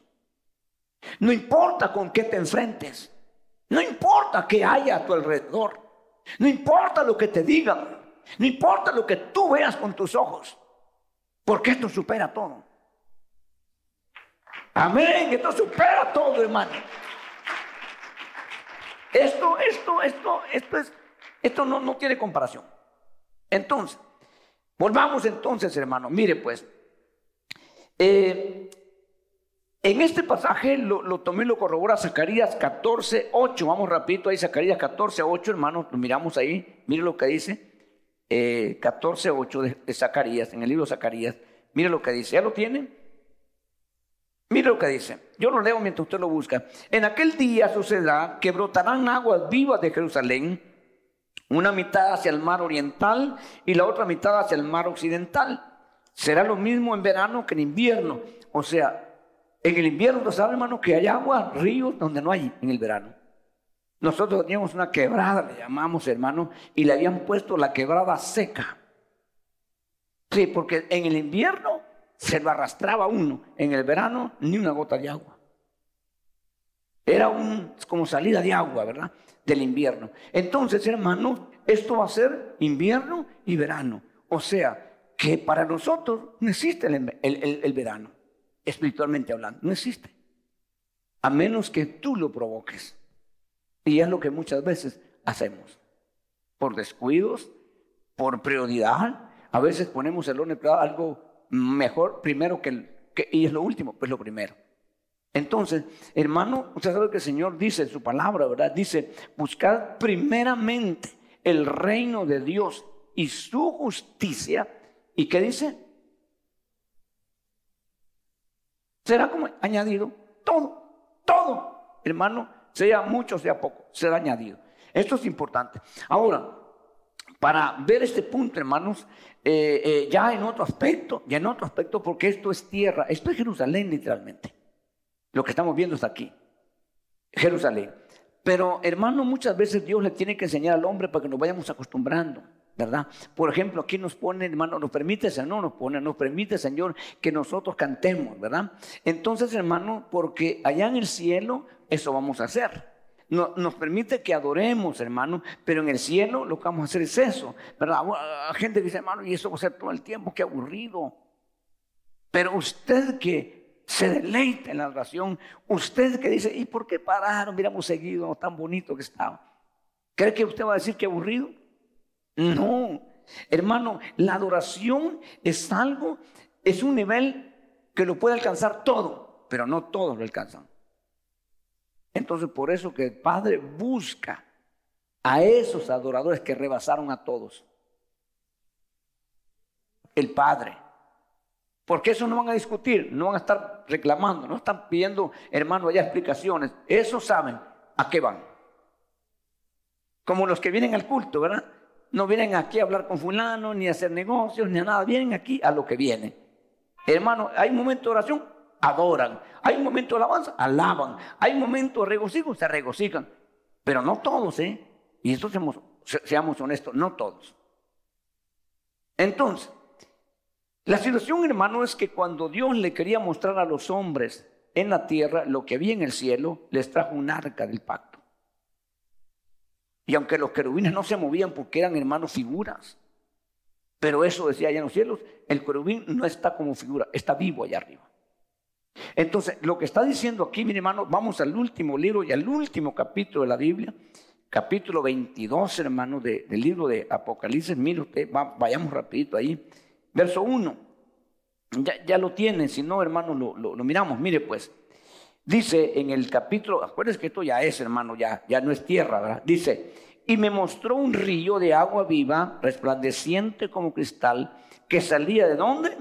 No importa con qué te enfrentes. No importa qué haya a tu alrededor. No importa lo que te digan. No importa lo que tú veas con tus ojos. Porque esto supera todo. Amén. Esto supera todo, hermano. Esto, esto, esto, esto es, esto no, no tiene comparación. Entonces, volvamos entonces, hermano. Mire, pues, eh, en este pasaje lo, tomé y lo corrobora Zacarías 14, 8. Vamos rapidito ahí, Zacarías 14, 8, hermanos. Lo miramos ahí. Mire lo que dice. Eh, 14, 8 de, Zacarías, en el libro de Zacarías. Mire lo que dice. ¿Ya lo tiene? Mire lo que dice. Yo lo leo mientras usted lo busca. En aquel día sucederá que brotarán aguas vivas de Jerusalén, una mitad hacia el mar oriental y la otra mitad hacia el mar occidental. Será lo mismo en verano que en invierno. O sea, en el invierno, ¿sabe, hermano? Que hay agua, ríos, donde no hay en el verano. Nosotros teníamos una quebrada, le llamamos, hermano, y le habían puesto la quebrada seca. Sí, porque en el invierno se lo arrastraba uno, en el verano ni una gota de agua. Era un, como salida de agua, ¿verdad? Del invierno. Entonces, hermano, esto va a ser invierno y verano. O sea, que para nosotros no existe el verano espiritualmente hablando. No existe. A menos que tú lo provoques. Y es lo que muchas veces hacemos. Por descuidos, por prioridad. A veces ponemos el orden algo mejor primero que, el, que y es lo último, pues lo primero. Entonces, hermano, usted sabe que el Señor dice en su palabra, ¿verdad? Dice, buscad primeramente el reino de Dios y su justicia. ¿Y qué dice? Será como añadido todo, todo, hermano, sea mucho, sea poco, será añadido. Esto es importante. Ahora, para ver este punto, hermanos, eh, eh, ya en otro aspecto, ya en otro aspecto, porque esto es tierra, esto es Jerusalén literalmente. Lo que estamos viendo está aquí, Jerusalén. Pero, hermano, muchas veces Dios le tiene que enseñar al hombre para que nos vayamos acostumbrando. ¿Verdad? Por ejemplo, aquí nos pone, hermano, nos permite, no nos pone, nos permite, Señor, que nosotros cantemos, ¿verdad? Entonces, hermano, porque allá en el cielo eso vamos a hacer. nos permite que adoremos, hermano, pero en el cielo lo que vamos a hacer es eso, ¿verdad? Hay gente dice, hermano, y eso va a ser todo el tiempo, qué aburrido. Pero usted que se deleita en la oración. Usted que dice, ¿y por qué pararon? Miramos seguido, tan bonito que estaba. ¿Cree que usted va a decir que aburrido? No, hermano, la adoración es algo, es un nivel que lo puede alcanzar todo, pero no todos lo alcanzan. Entonces, por eso que el Padre busca a esos adoradores que rebasaron a todos. El Padre. Porque eso no van a discutir, no van a estar reclamando, no están pidiendo, hermano, allá explicaciones. Eso saben a qué van. Como los que vienen al culto, ¿verdad? No vienen aquí a hablar con fulano, ni a hacer negocios, ni a nada. Vienen aquí a lo que viene. Hermano, hay momento de oración, adoran. Hay un momento de alabanza, alaban. Hay momento de regocijo, se regocijan. Pero no todos, ¿eh? Y esto seamos, seamos honestos, no todos. Entonces, la situación, hermano, es que cuando Dios le quería mostrar a los hombres en la tierra lo que había en el cielo, les trajo un arca del pacto. Y aunque los querubines no se movían porque eran hermanos figuras, pero eso decía allá en los cielos, el querubín no está como figura, está vivo allá arriba. Entonces, lo que está diciendo aquí, mi hermano, vamos al último libro y al último capítulo de la Biblia, capítulo 22, hermano, del libro de Apocalipsis. Mire usted, vayamos rapidito ahí. Verso 1. Ya, lo tienen, si no, hermano, lo, miramos. Mire pues, dice en el capítulo, acuérdense que esto ya es, hermano, ya, ya no es tierra, ¿verdad? Dice, y me mostró un río de agua viva, resplandeciente como cristal, que salía de dónde?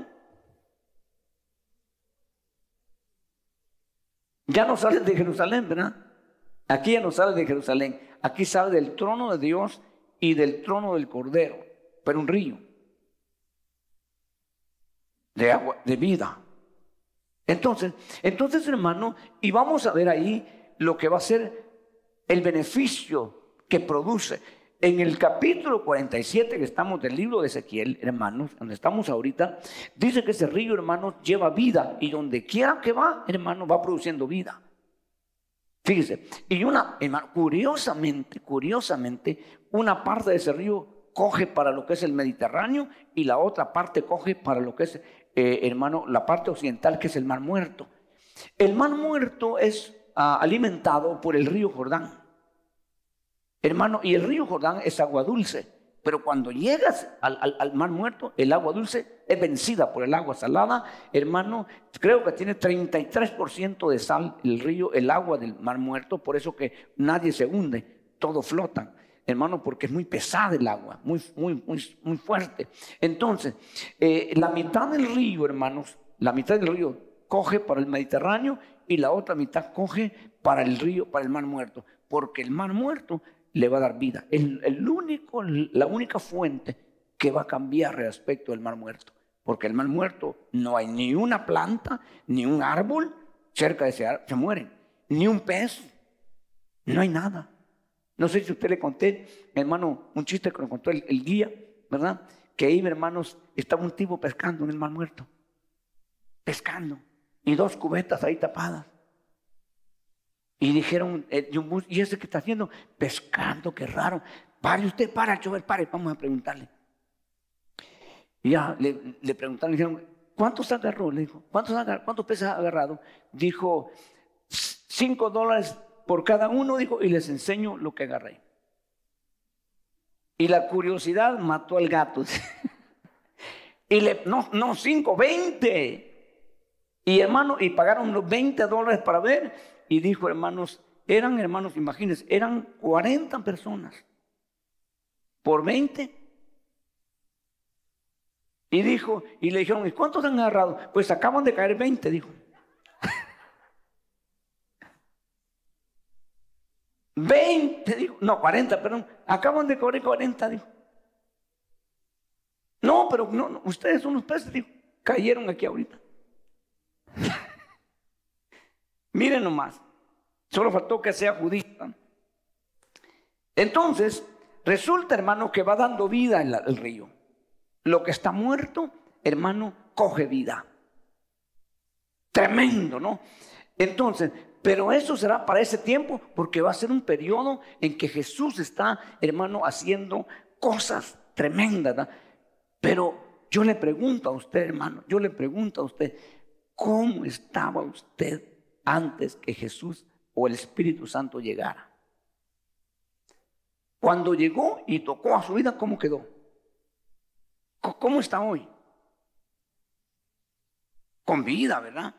Ya no sale de Jerusalén, ¿verdad? Aquí ya no sale de Jerusalén. Aquí sale del trono de Dios y del trono del Cordero, pero un río de agua, de vida. Entonces, entonces hermano, y vamos a ver ahí lo que va a ser el beneficio que produce. En el capítulo 47 que estamos del libro de Ezequiel, hermanos, donde estamos ahorita, dice que ese río, hermanos, lleva vida y donde quiera que va, hermano, va produciendo vida. Fíjese, y una, hermano, curiosamente, curiosamente, una parte de ese río coge para lo que es el Mediterráneo y la otra parte coge para lo que es eh, hermano, la parte occidental que es el Mar Muerto. El Mar Muerto es ah, alimentado por el río Jordán. Hermano, y el río Jordán es agua dulce, pero cuando llegas al, Mar Muerto, el agua dulce es vencida por el agua salada. Hermano, creo que tiene 33% de sal el río, el agua del Mar Muerto, por eso que nadie se hunde, todo flota hermano, porque es muy pesada el agua, muy, muy, muy, muy fuerte. Entonces, eh, la mitad del río, hermanos, la mitad del río coge para el Mediterráneo y la otra mitad coge para el río, para el mar muerto, porque el mar muerto le va a dar vida. Es el único, la única fuente que va a cambiar respecto al mar muerto, porque el mar muerto no hay ni una planta, ni un árbol cerca de ese árbol, se mueren, ni un pez, no hay nada. No sé si usted le conté, hermano, un chiste que nos contó el, guía, ¿verdad? Que ahí, hermanos, estaba un tipo pescando en el mar muerto. Pescando. Y dos cubetas ahí tapadas. Y dijeron, eh, ¿y ese que está haciendo? Pescando, qué raro. Pare usted, para, chover, pare, vamos a preguntarle. Y ya le, preguntaron, le dijeron, ¿cuántos agarró? Le dijo, ¿cuántos, ¿cuántos peces ha agarrado? Dijo, cinco dólares por cada uno, dijo, y les enseño lo que agarré. Y la curiosidad mató al gato. y le, no, no, cinco, veinte. Y hermano, y pagaron los 20 dólares para ver. Y dijo, hermanos, eran hermanos, imagínense, eran 40 personas. Por 20. Y dijo, y le dijeron, ¿y cuántos han agarrado? Pues acaban de caer 20, dijo. 20, dijo. No, 40, perdón. Acaban de caer 40, dijo. No, pero no, ustedes son los peces, dijo. Cayeron aquí ahorita. Miren nomás. Solo faltó que sea judía. Entonces, resulta, hermano, que va dando vida en el río. Lo que está muerto, hermano, coge vida. Tremendo, ¿no? Entonces, pero eso será para ese tiempo, porque va a ser un periodo en que Jesús está, hermano, haciendo cosas tremendas. Pero yo le pregunto a usted, hermano, yo le pregunto a usted, ¿cómo estaba usted antes que Jesús o el Espíritu Santo llegara? Cuando llegó y tocó a su vida, ¿cómo quedó? ¿Cómo está hoy? Con vida, ¿verdad?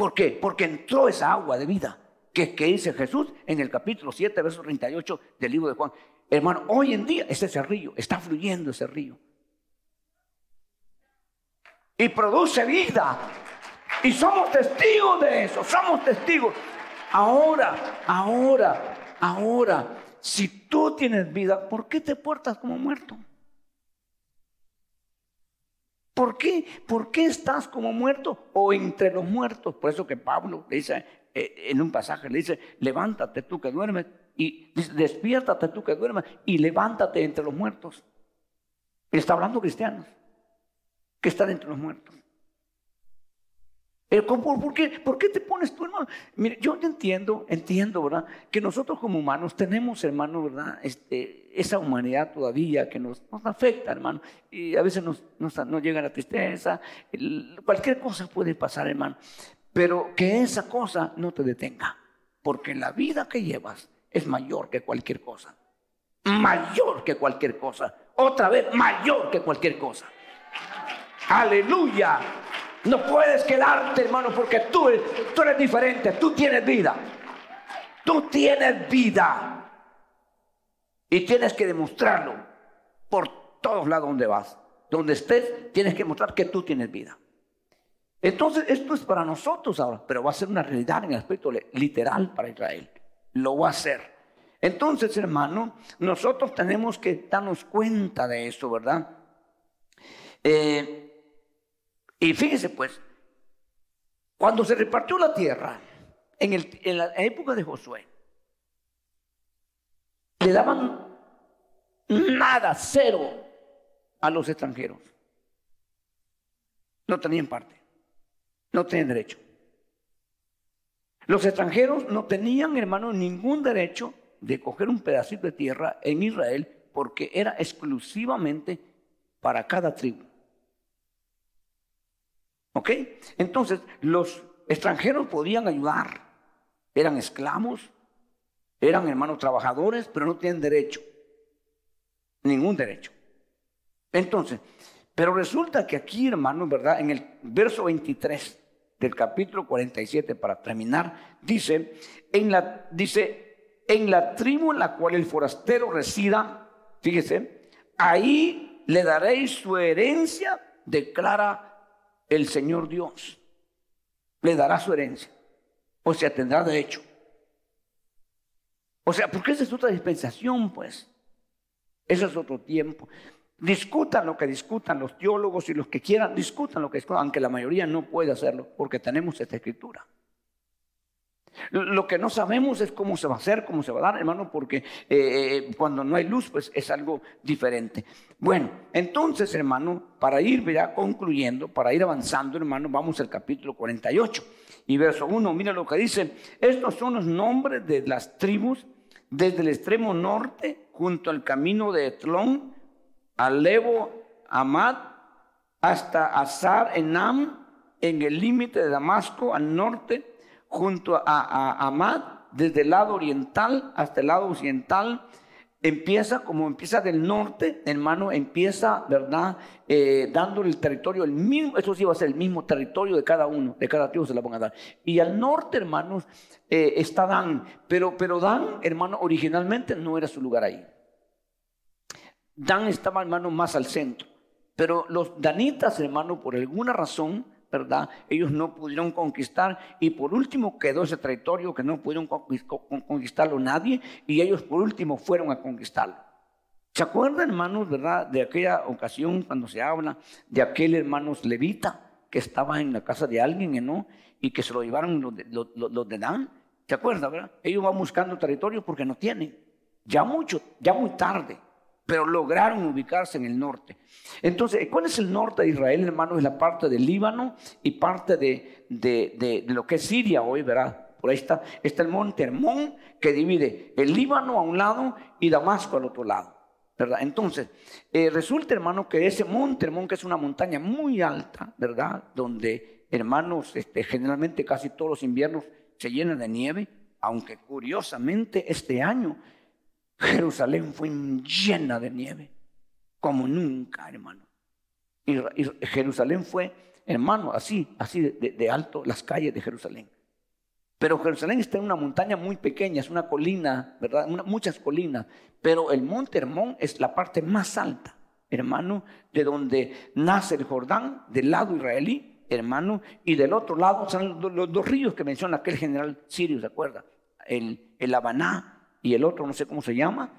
¿Por qué? Porque entró esa agua de vida que, que dice Jesús en el capítulo 7, verso 38 del libro de Juan. Hermano, hoy en día es ese río, está fluyendo ese río. Y produce vida. Y somos testigos de eso, somos testigos. Ahora, ahora, ahora, si tú tienes vida, ¿por qué te portas como muerto? ¿Por qué? ¿Por qué estás como muerto o entre los muertos? Por eso que Pablo le dice eh, en un pasaje, le dice, levántate tú que duermes y despiértate tú que duermes y levántate entre los muertos. Está hablando cristianos que están entre los muertos. ¿Por, qué, ¿Por qué te pones tú, hermano? Mire, yo entiendo, entiendo, ¿verdad? Que nosotros como humanos tenemos, hermano, ¿verdad? Este, esa humanidad todavía que nos, nos afecta, hermano. Y a veces nos, nos, llega la tristeza, cualquier cosa puede pasar, hermano. Pero que esa cosa no te detenga, porque la vida que llevas es mayor que cualquier cosa. Mayor que cualquier cosa. Otra vez, mayor que cualquier cosa. Aleluya. No puedes quedarte, hermano, porque tú, tú eres diferente, tú tienes vida. Tú tienes vida. Y tienes que demostrarlo por todos lados donde vas. Donde estés, tienes que mostrar que tú tienes vida. Entonces, esto es para nosotros ahora, pero va a ser una realidad en el aspecto literal para Israel. Lo va a hacer. Entonces, hermano, nosotros tenemos que darnos cuenta de eso, ¿verdad? Eh, y fíjese pues, cuando se repartió la tierra, en, en la época de Josué, le daban nada, cero, a los extranjeros. No tenían parte, no tenían derecho. Los extranjeros no tenían, hermano, ningún derecho de coger un pedacito de tierra en Israel porque era exclusivamente para cada tribu. ¿Ok? Entonces, los extranjeros podían ayudar. Eran esclavos, eran hermanos trabajadores, pero no tienen derecho. Ningún derecho. Entonces, pero resulta que aquí, hermanos, ¿verdad? En el verso 23 del capítulo 47, para terminar, dice, en la, dice, en la tribu en la cual el forastero resida, fíjese, ahí le daréis su herencia, declara el Señor Dios le dará su herencia. O sea, tendrá derecho. O sea, porque esa es otra dispensación, pues. Ese es otro tiempo. Discutan lo que discutan los teólogos y los que quieran, discutan lo que discutan, aunque la mayoría no puede hacerlo, porque tenemos esta escritura. Lo que no sabemos es cómo se va a hacer, cómo se va a dar, hermano, porque eh, eh, cuando no hay luz, pues es algo diferente. Bueno, entonces, hermano, para ir ya concluyendo, para ir avanzando, hermano, vamos al capítulo 48 y verso 1. Mira lo que dice: Estos son los nombres de las tribus desde el extremo norte, junto al camino de Etlón, al Levo Amad, hasta Azar Enam, en el límite de Damasco, al norte junto a, Amad, desde el lado oriental hasta el lado occidental, empieza como empieza del norte, hermano, empieza, ¿verdad? Eh, dándole el territorio, el mismo, eso sí va a ser el mismo territorio de cada uno, de cada tribu se la van a dar. Y al norte, hermanos, eh, está Dan, pero, pero Dan, hermano, originalmente no era su lugar ahí. Dan estaba, hermano, más al centro. Pero los danitas, hermano, por alguna razón, ¿verdad? Ellos no pudieron conquistar y por último quedó ese territorio que no pudieron conquistarlo nadie y ellos por último fueron a conquistarlo. ¿Se acuerdan, hermanos, verdad, de aquella ocasión cuando se habla de aquel hermanos levita que estaba en la casa de alguien, ¿no? Y que se lo llevaron los de, los, de Dan. ¿Se acuerdan, verdad? Ellos van buscando territorio porque no tienen. Ya mucho, ya muy tarde pero lograron ubicarse en el norte. Entonces, ¿cuál es el norte de Israel, hermano? Es la parte del Líbano y parte de, de, lo que es Siria hoy, ¿verdad? Por ahí está, está el monte Hermón que divide el Líbano a un lado y Damasco al otro lado. ¿verdad? Entonces, eh, resulta, hermano, que ese monte Hermón, que es una montaña muy alta, ¿verdad? Donde, hermanos, este, generalmente casi todos los inviernos se llenan de nieve, aunque curiosamente este año Jerusalén fue llena de nieve, como nunca, hermano. Y, Jerusalén fue, hermano, así, así de, alto, las calles de Jerusalén. Pero Jerusalén está en una montaña muy pequeña, es una colina, ¿verdad? muchas colinas. Pero el monte Hermón es la parte más alta, hermano, de donde nace el Jordán, del lado israelí, hermano, y del otro lado son los, dos ríos que menciona aquel general sirio, ¿se acuerda? El, el Habaná y el otro no sé cómo se llama,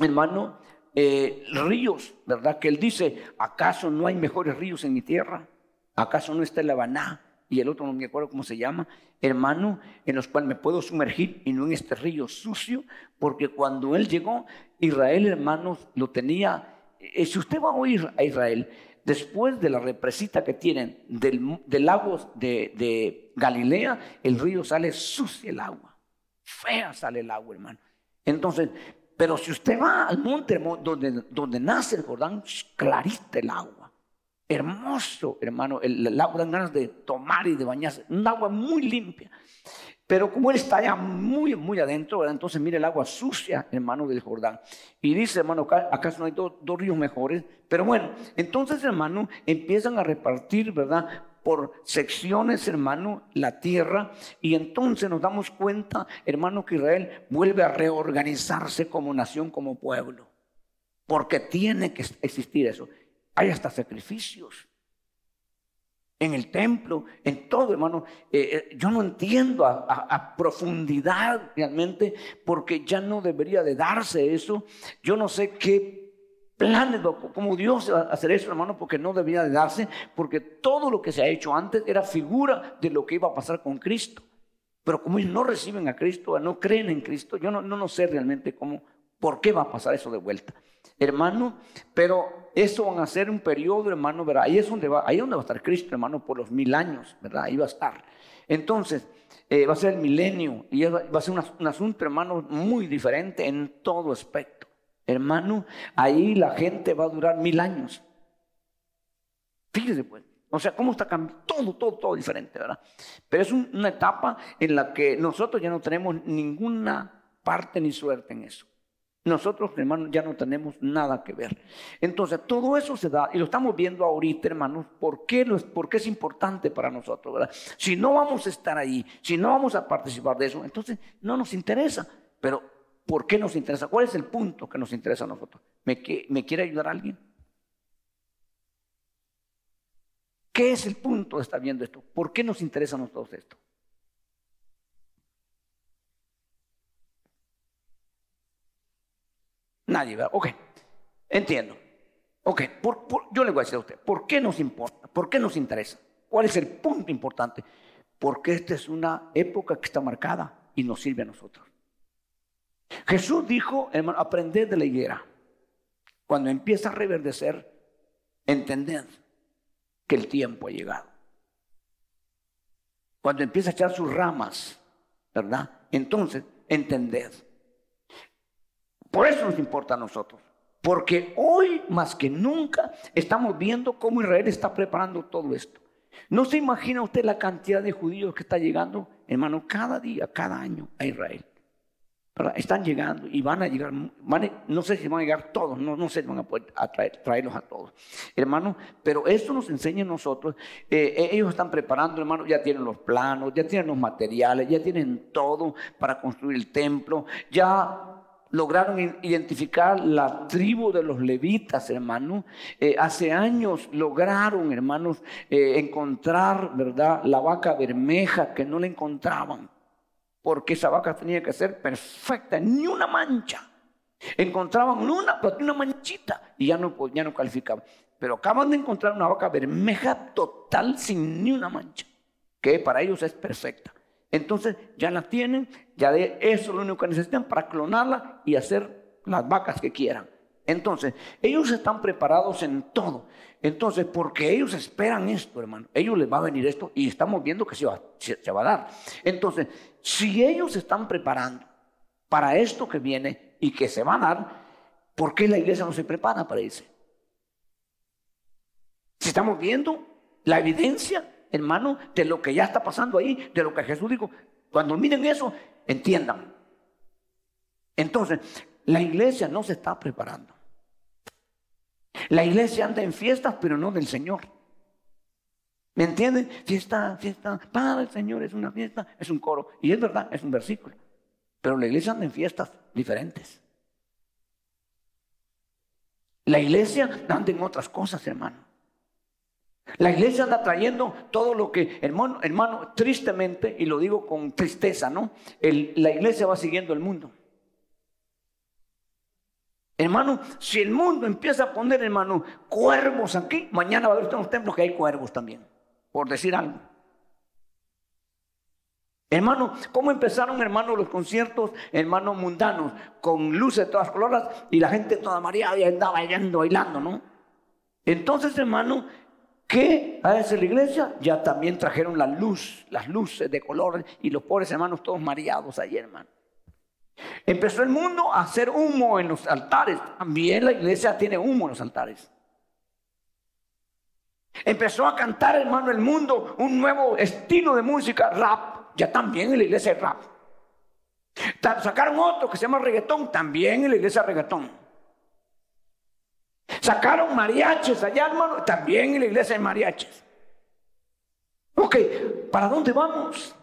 hermano, eh, ríos, ¿verdad? Que él dice, ¿acaso no hay mejores ríos en mi tierra? ¿Acaso no está el Habaná? Y el otro no me acuerdo cómo se llama, hermano, en los cuales me puedo sumergir y no en este río sucio, porque cuando él llegó, Israel, hermanos, lo tenía. Eh, si usted va a oír a Israel, después de la represita que tienen del, del lago de, de Galilea, el río sale sucio el agua fea sale el agua, hermano. Entonces, pero si usted va al monte donde, donde nace el Jordán, clarita el agua. Hermoso, hermano. El, agua dan ganas de tomar y de bañarse. Un agua muy limpia. Pero como él está allá muy, muy adentro, entonces mire el agua sucia, hermano del Jordán. Y dice, hermano, ¿acaso no hay dos ríos mejores? Pero bueno, entonces, hermano, empiezan a repartir, ¿verdad? Por secciones, hermano, la tierra. Y entonces nos damos cuenta, hermano, que Israel vuelve a reorganizarse como nación, como pueblo. Porque tiene que existir eso. Hay hasta sacrificios. En el templo, en todo, hermano. Eh, eh, yo no entiendo a, a profundidad realmente, porque ya no debería de darse eso. Yo no sé qué planes, como Dios va a hacer eso, hermano, porque no debía de darse, porque todo lo que se ha hecho antes era figura de lo que iba a pasar con Cristo. Pero como ellos no reciben a Cristo, no creen en Cristo, yo no, no, sé realmente cómo, por qué va a pasar eso de vuelta. Hermano, pero eso van a ser un periodo, hermano, ¿verdad? Ahí es donde va, ahí es donde va a estar Cristo, hermano, por los mil años, ¿verdad? Ahí va a estar. Entonces, eh, va a ser el milenio y va a ser un asunto, hermano, muy diferente en todo aspecto. Hermano, ahí la gente va a durar mil años. Fíjese pues. O sea, cómo está cambiando. Todo, todo, todo diferente, ¿verdad? Pero es una etapa en la que nosotros ya no tenemos ninguna parte ni suerte en eso. Nosotros, hermanos, ya no tenemos nada que ver. Entonces, todo eso se da, y lo estamos viendo ahorita, hermanos, ¿por qué, ¿por qué es importante para nosotros? ¿verdad? Si no vamos a estar ahí, si no vamos a participar de eso, entonces no nos interesa. Pero ¿Por qué nos interesa? ¿Cuál es el punto que nos interesa a nosotros? ¿Me, me quiere ayudar alguien? ¿Qué es el punto de estar viendo esto? ¿Por qué nos interesa a nosotros esto? Nadie, ¿verdad? Ok, entiendo. Ok, yo le voy a decir a usted, ¿por qué nos importa? ¿Por qué nos interesa? ¿Cuál es el punto importante? Porque esta es una época que está marcada y nos sirve a nosotros. Jesús dijo, hermano, aprended de la higuera. Cuando empieza a reverdecer, entended que el tiempo ha llegado. Cuando empieza a echar sus ramas, ¿verdad? Entonces, entended. Por eso nos importa a nosotros. Porque hoy más que nunca estamos viendo cómo Israel está preparando todo esto. ¿No se imagina usted la cantidad de judíos que está llegando, hermano, cada día, cada año a Israel? Están llegando y van a llegar, no sé si van a llegar todos, no, no sé si van a poder traerlos a todos, hermano, pero esto nos enseña a nosotros, eh, eh, ellos están preparando, hermano, ya tienen los planos, ya tienen los materiales, ya tienen todo para construir el templo, ya lograron identificar la tribu de los levitas, hermano. Eh, hace años lograron, hermanos, encontrar, ¿verdad? La vaca bermeja que no la encontraban porque esa vaca tenía que ser perfecta, ni una mancha. Encontraban una, una manchita y ya no, ya no calificaban. Pero acaban de encontrar una vaca bermeja total sin ni una mancha, que para ellos es perfecta. Entonces ya la tienen, ya de eso es lo único que necesitan para clonarla y hacer las vacas que quieran. Entonces, ellos están preparados en todo. Entonces, porque ellos esperan esto, hermano, ellos les va a venir esto y estamos viendo que se va, se, va a dar. Entonces, si ellos están preparando para esto que viene y que se va a dar, ¿por qué la iglesia no se prepara para eso? Si estamos viendo la evidencia, hermano, de lo que ya está pasando ahí, de lo que Jesús dijo, cuando miren eso, entiendan. Entonces, la iglesia no se está preparando. La iglesia anda en fiestas, pero no del Señor. ¿Me entienden? Fiesta, fiesta, para el Señor es una fiesta, es un coro. Y es verdad, es un versículo. Pero la iglesia anda en fiestas diferentes. La iglesia anda en otras cosas, hermano. La iglesia anda trayendo todo lo que, hermano, hermano, tristemente, y lo digo con tristeza, ¿no? la iglesia va siguiendo el mundo. Hermano, si el mundo empieza a poner, hermano, cuervos aquí, mañana va a haber en los templos que hay cuervos también, por decir algo. Hermano, ¿cómo empezaron, hermano, los conciertos, hermano, mundanos, con luces de todas colores y la gente toda mareada y andaba bailando, bailando, ¿no? Entonces, hermano, ¿qué hace la iglesia? Ya también trajeron la luz, las luces de colores y los pobres hermanos todos mareados ahí, hermano. Empezó el mundo a hacer humo en los altares. También la iglesia tiene humo en los altares. Empezó a cantar, hermano, el mundo un nuevo estilo de música, rap. Ya también en la iglesia hay rap. Sacaron otro que se llama reggaetón, también en la iglesia reggaetón. Sacaron mariachis allá, hermano, también en la iglesia hay mariachis. Ok, ¿para dónde vamos?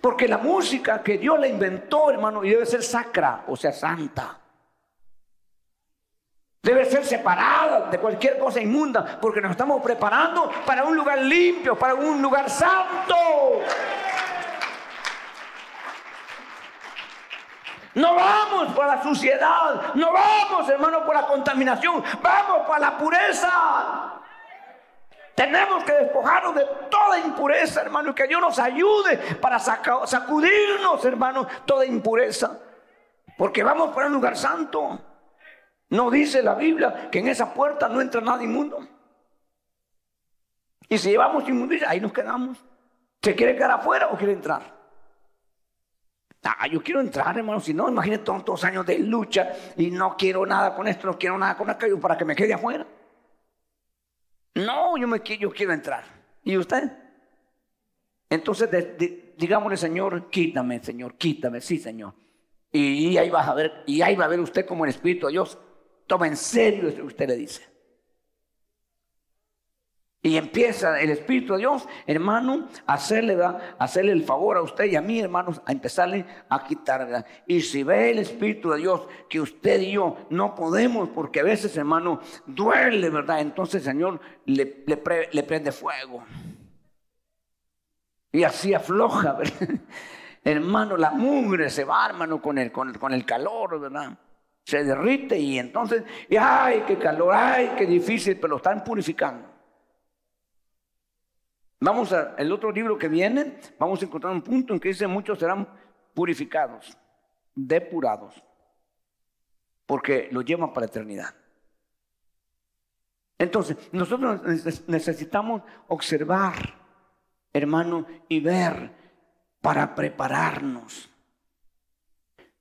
Porque la música que Dios la inventó, hermano, y debe ser sacra, o sea, santa. Debe ser separada de cualquier cosa inmunda, porque nos estamos preparando para un lugar limpio, para un lugar santo. No vamos por la suciedad, no vamos, hermano, por la contaminación, vamos para la pureza. Tenemos que despojarnos de toda impureza, hermano, y que Dios nos ayude para sacudirnos, hermano, toda impureza. Porque vamos para un lugar santo. No dice la Biblia que en esa puerta no entra nada inmundo. Y si llevamos inmundicia, ahí nos quedamos. ¿Se quiere quedar afuera o quiere entrar? Ah, yo quiero entrar, hermano. Si no, imagínate tantos años de lucha y no quiero nada con esto, no quiero nada con aquello para que me quede afuera. No, yo, me, yo quiero entrar. ¿Y usted? Entonces, digámosle, Señor, quítame, Señor, quítame, sí, Señor. Y, ahí vas a ver, y ahí va a ver usted como el Espíritu de Dios toma en serio lo que usted le dice. Y empieza el Espíritu de Dios, hermano, a hacerle, hacerle el favor a usted y a mí, hermanos, a empezarle a quitar. Y si ve el Espíritu de Dios que usted y yo no podemos, porque a veces, hermano, duele, ¿verdad? Entonces el Señor le, prende fuego. Y así afloja, ¿verdad? hermano, la mugre se va, hermano, con el, con, con el calor, ¿verdad? Se derrite y entonces, ay, qué calor, ay, qué difícil, pero lo están purificando. Vamos al otro libro que viene, vamos a encontrar un punto en que dice muchos serán purificados, depurados, porque lo llevan para eternidad. Entonces, nosotros necesitamos observar, hermano, y ver para prepararnos.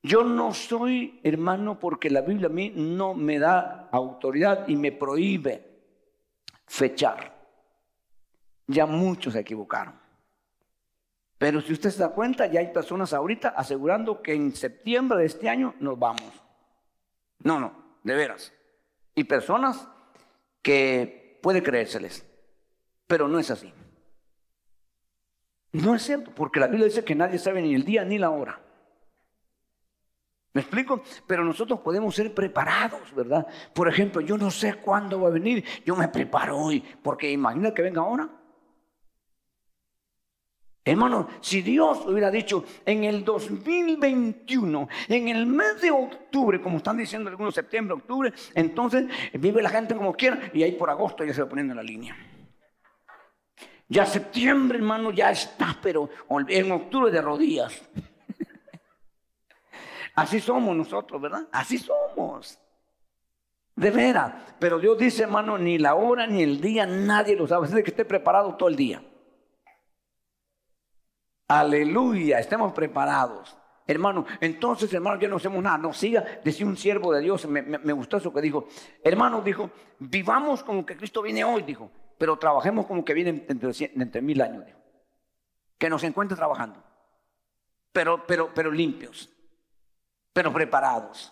Yo no soy, hermano, porque la Biblia a mí no me da autoridad y me prohíbe fechar. Ya muchos se equivocaron. Pero si usted se da cuenta, ya hay personas ahorita asegurando que en septiembre de este año nos vamos. No, no, de veras. Y personas que puede creérseles, pero no es así. No es cierto, porque la Biblia dice que nadie sabe ni el día ni la hora. ¿Me explico? Pero nosotros podemos ser preparados, ¿verdad? Por ejemplo, yo no sé cuándo va a venir, yo me preparo hoy, porque imagina que venga ahora. Hermano, si Dios hubiera dicho en el 2021, en el mes de octubre, como están diciendo algunos, septiembre, octubre, entonces vive la gente como quiera y ahí por agosto ya se va poniendo en la línea. Ya septiembre, hermano, ya está, pero en octubre de rodillas. Así somos nosotros, ¿verdad? Así somos. De veras. Pero Dios dice, hermano, ni la hora ni el día, nadie lo sabe. Así que esté preparado todo el día. Aleluya, estemos preparados. Hermano, entonces, hermano, ya no hacemos nada. No siga, decía un siervo de Dios, me, gustó eso que dijo. Hermano, dijo, vivamos como que Cristo viene hoy, dijo, pero trabajemos como que viene entre, mil años, dijo. Que nos encuentre trabajando, pero, pero, pero limpios, pero preparados.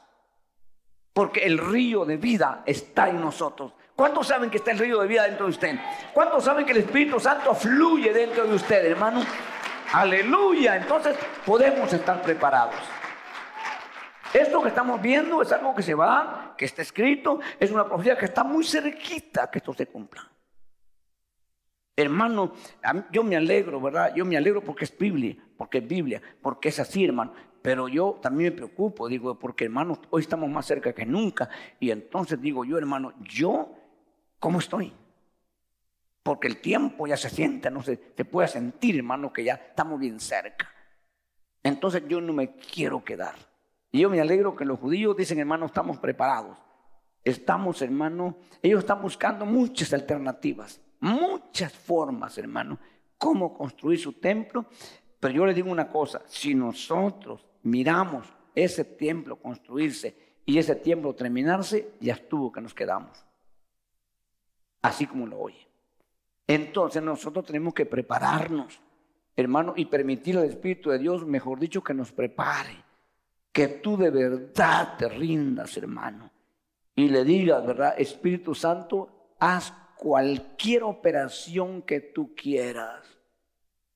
Porque el río de vida está en nosotros. ¿Cuántos saben que está el río de vida dentro de usted? ¿Cuántos saben que el Espíritu Santo fluye dentro de usted, hermano? Aleluya. Entonces podemos estar preparados. Esto que estamos viendo es algo que se va, que está escrito, es una profecía que está muy cerquita que esto se cumpla. Hermano, yo me alegro, ¿verdad? Yo me alegro porque es Biblia, porque es Biblia, porque es así, hermano. Pero yo también me preocupo, digo, porque hermano, hoy estamos más cerca que nunca. Y entonces digo yo, hermano, yo, ¿cómo estoy? Porque el tiempo ya se siente, no se, puede sentir, hermano, que ya estamos bien cerca. Entonces yo no me quiero quedar. Y yo me alegro que los judíos dicen, hermano, estamos preparados. Estamos, hermano, ellos están buscando muchas alternativas, muchas formas, hermano, cómo construir su templo. Pero yo les digo una cosa, si nosotros miramos ese templo construirse y ese templo terminarse, ya estuvo que nos quedamos. Así como lo oye. Entonces nosotros tenemos que prepararnos, hermano, y permitir al Espíritu de Dios, mejor dicho, que nos prepare. Que tú de verdad te rindas, hermano. Y le digas, ¿verdad? Espíritu Santo, haz cualquier operación que tú quieras.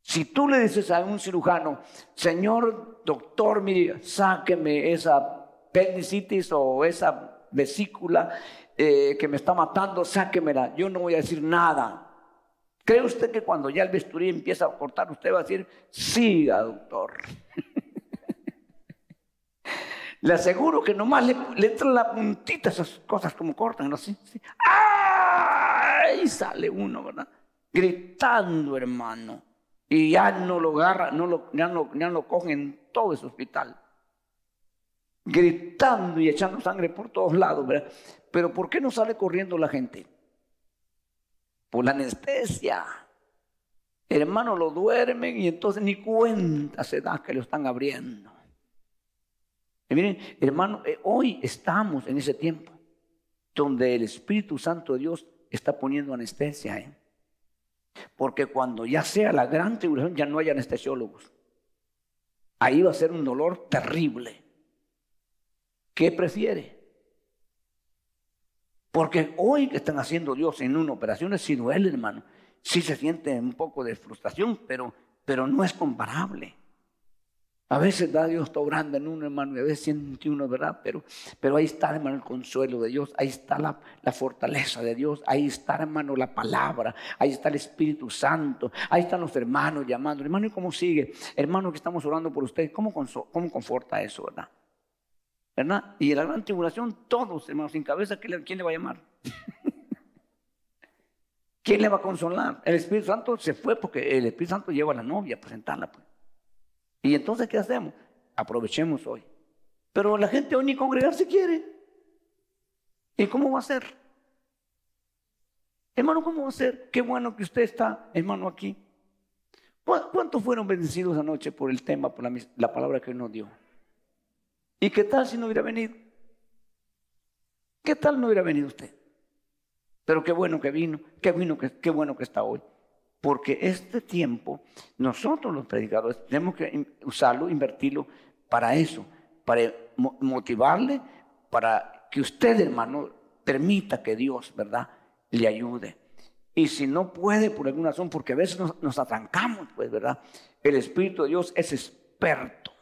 Si tú le dices a un cirujano, Señor doctor, mire, sáqueme esa apendicitis o esa vesícula eh, que me está matando, sáquemela. Yo no voy a decir nada. ¿Cree usted que cuando ya el bisturí empieza a cortar, usted va a decir, siga, doctor? le aseguro que nomás le, le la puntita esas cosas como cortan, ¿no? ¿Sí? ¡Ay! Sale uno, ¿verdad? Gritando, hermano. Y ya no lo agarra, no lo, ya, no, ya lo cogen en todo ese hospital. Gritando y echando sangre por todos lados, ¿verdad? Pero ¿por qué no sale corriendo la gente? La anestesia. hermano lo duermen y entonces ni cuenta se da que lo están abriendo. Y miren, hermano, eh, hoy estamos en ese tiempo donde el Espíritu Santo de Dios está poniendo anestesia. ¿eh? Porque cuando ya sea la gran tribulación ya no hay anestesiólogos. Ahí va a ser un dolor terrible. ¿Qué prefiere? Porque hoy que están haciendo Dios en una operación, si duele, hermano. Sí se siente un poco de frustración, pero, pero no es comparable. A veces da Dios está orando en uno, hermano, y a veces siente uno, ¿verdad? Pero, pero ahí está, hermano, el consuelo de Dios, ahí está la, la, fortaleza de Dios, ahí está, hermano, la palabra, ahí está el Espíritu Santo, ahí están los hermanos llamando. Hermano, ¿y cómo sigue? Hermano, que estamos orando por usted, ¿cómo, cómo conforta eso, verdad? ¿Verdad? Y en la gran tribulación, todos, hermanos, sin cabeza, ¿quién le va a llamar? ¿Quién le va a consolar? El Espíritu Santo se fue porque el Espíritu Santo lleva a la novia a presentarla. Pues. Y entonces, ¿qué hacemos? Aprovechemos hoy. Pero la gente hoy ni congregarse quiere. ¿Y cómo va a ser? Hermano, ¿cómo va a ser? Qué bueno que usted está, hermano, aquí. ¿Cuántos fueron bendecidos anoche por el tema, por la, la palabra que nos dio? ¿Y qué tal si no hubiera venido? ¿Qué tal no hubiera venido usted? Pero qué bueno que vino, qué, bueno que, qué bueno que está hoy. Porque este tiempo, nosotros los predicadores tenemos que usarlo, invertirlo para eso, para motivarle, para que usted, hermano, permita que Dios, ¿verdad?, le ayude. Y si no puede por alguna razón, porque a veces nos, nos atrancamos, pues, ¿verdad? El Espíritu de Dios es experto.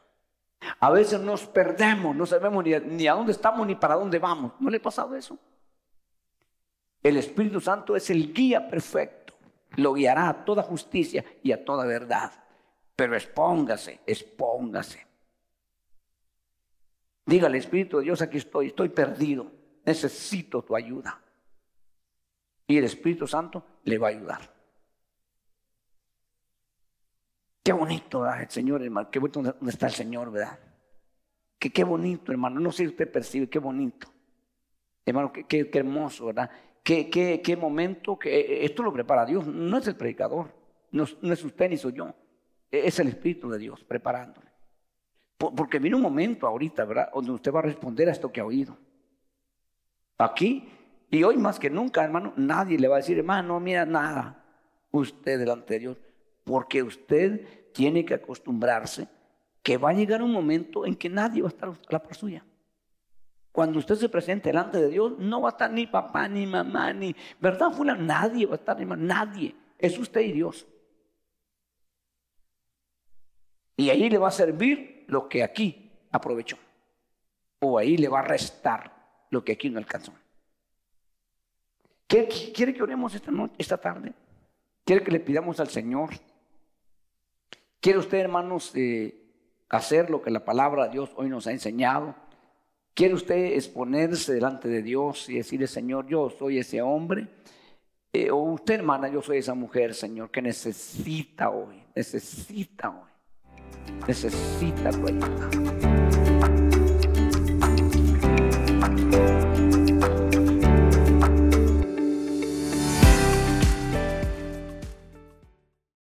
A veces nos perdemos, no sabemos ni a, dónde estamos ni para dónde vamos. ¿No le ha pasado eso? El Espíritu Santo es el guía perfecto. Lo guiará a toda justicia y a toda verdad. Pero expóngase, expóngase. Dígale, Espíritu de Dios, aquí estoy, estoy perdido. Necesito tu ayuda. Y el Espíritu Santo le va a ayudar. Qué bonito, ¿verdad? el Señor, hermano. Qué bonito donde está el Señor, ¿verdad? Que qué bonito, hermano. No sé si usted percibe, qué bonito. Hermano, qué, qué, hermoso, ¿verdad? Qué, qué, qué, momento, que esto lo prepara Dios. No es el predicador, no, es usted ni soy yo. Es el Espíritu de Dios preparándole. porque viene un momento ahorita, ¿verdad? Donde usted va a responder a esto que ha oído. Aquí y hoy más que nunca, hermano, nadie le va a decir, hermano, mira nada, usted delante de Dios, porque usted tiene que acostumbrarse que va a llegar un momento en que nadie va a estar a la par suya. Cuando usted se presente delante de Dios, no va a estar ni papá, ni mamá, ni, ¿verdad? Nadie va a estar, hermano, nadie. Es usted y Dios. Y ahí le va a servir lo que aquí aprovechó. O ahí le va a restar lo que aquí no alcanzó. ¿Quiere que oremos esta, noche, esta tarde? ¿Quiere que le pidamos al Señor? ¿Quiere usted, hermanos, eh, hacer lo que la palabra de Dios hoy nos ha enseñado? ¿Quiere usted exponerse delante de Dios y decirle, Señor, yo soy ese hombre? Eh, o usted, hermana, yo soy esa mujer, Señor, que necesita hoy, necesita hoy, necesita tu ayuda.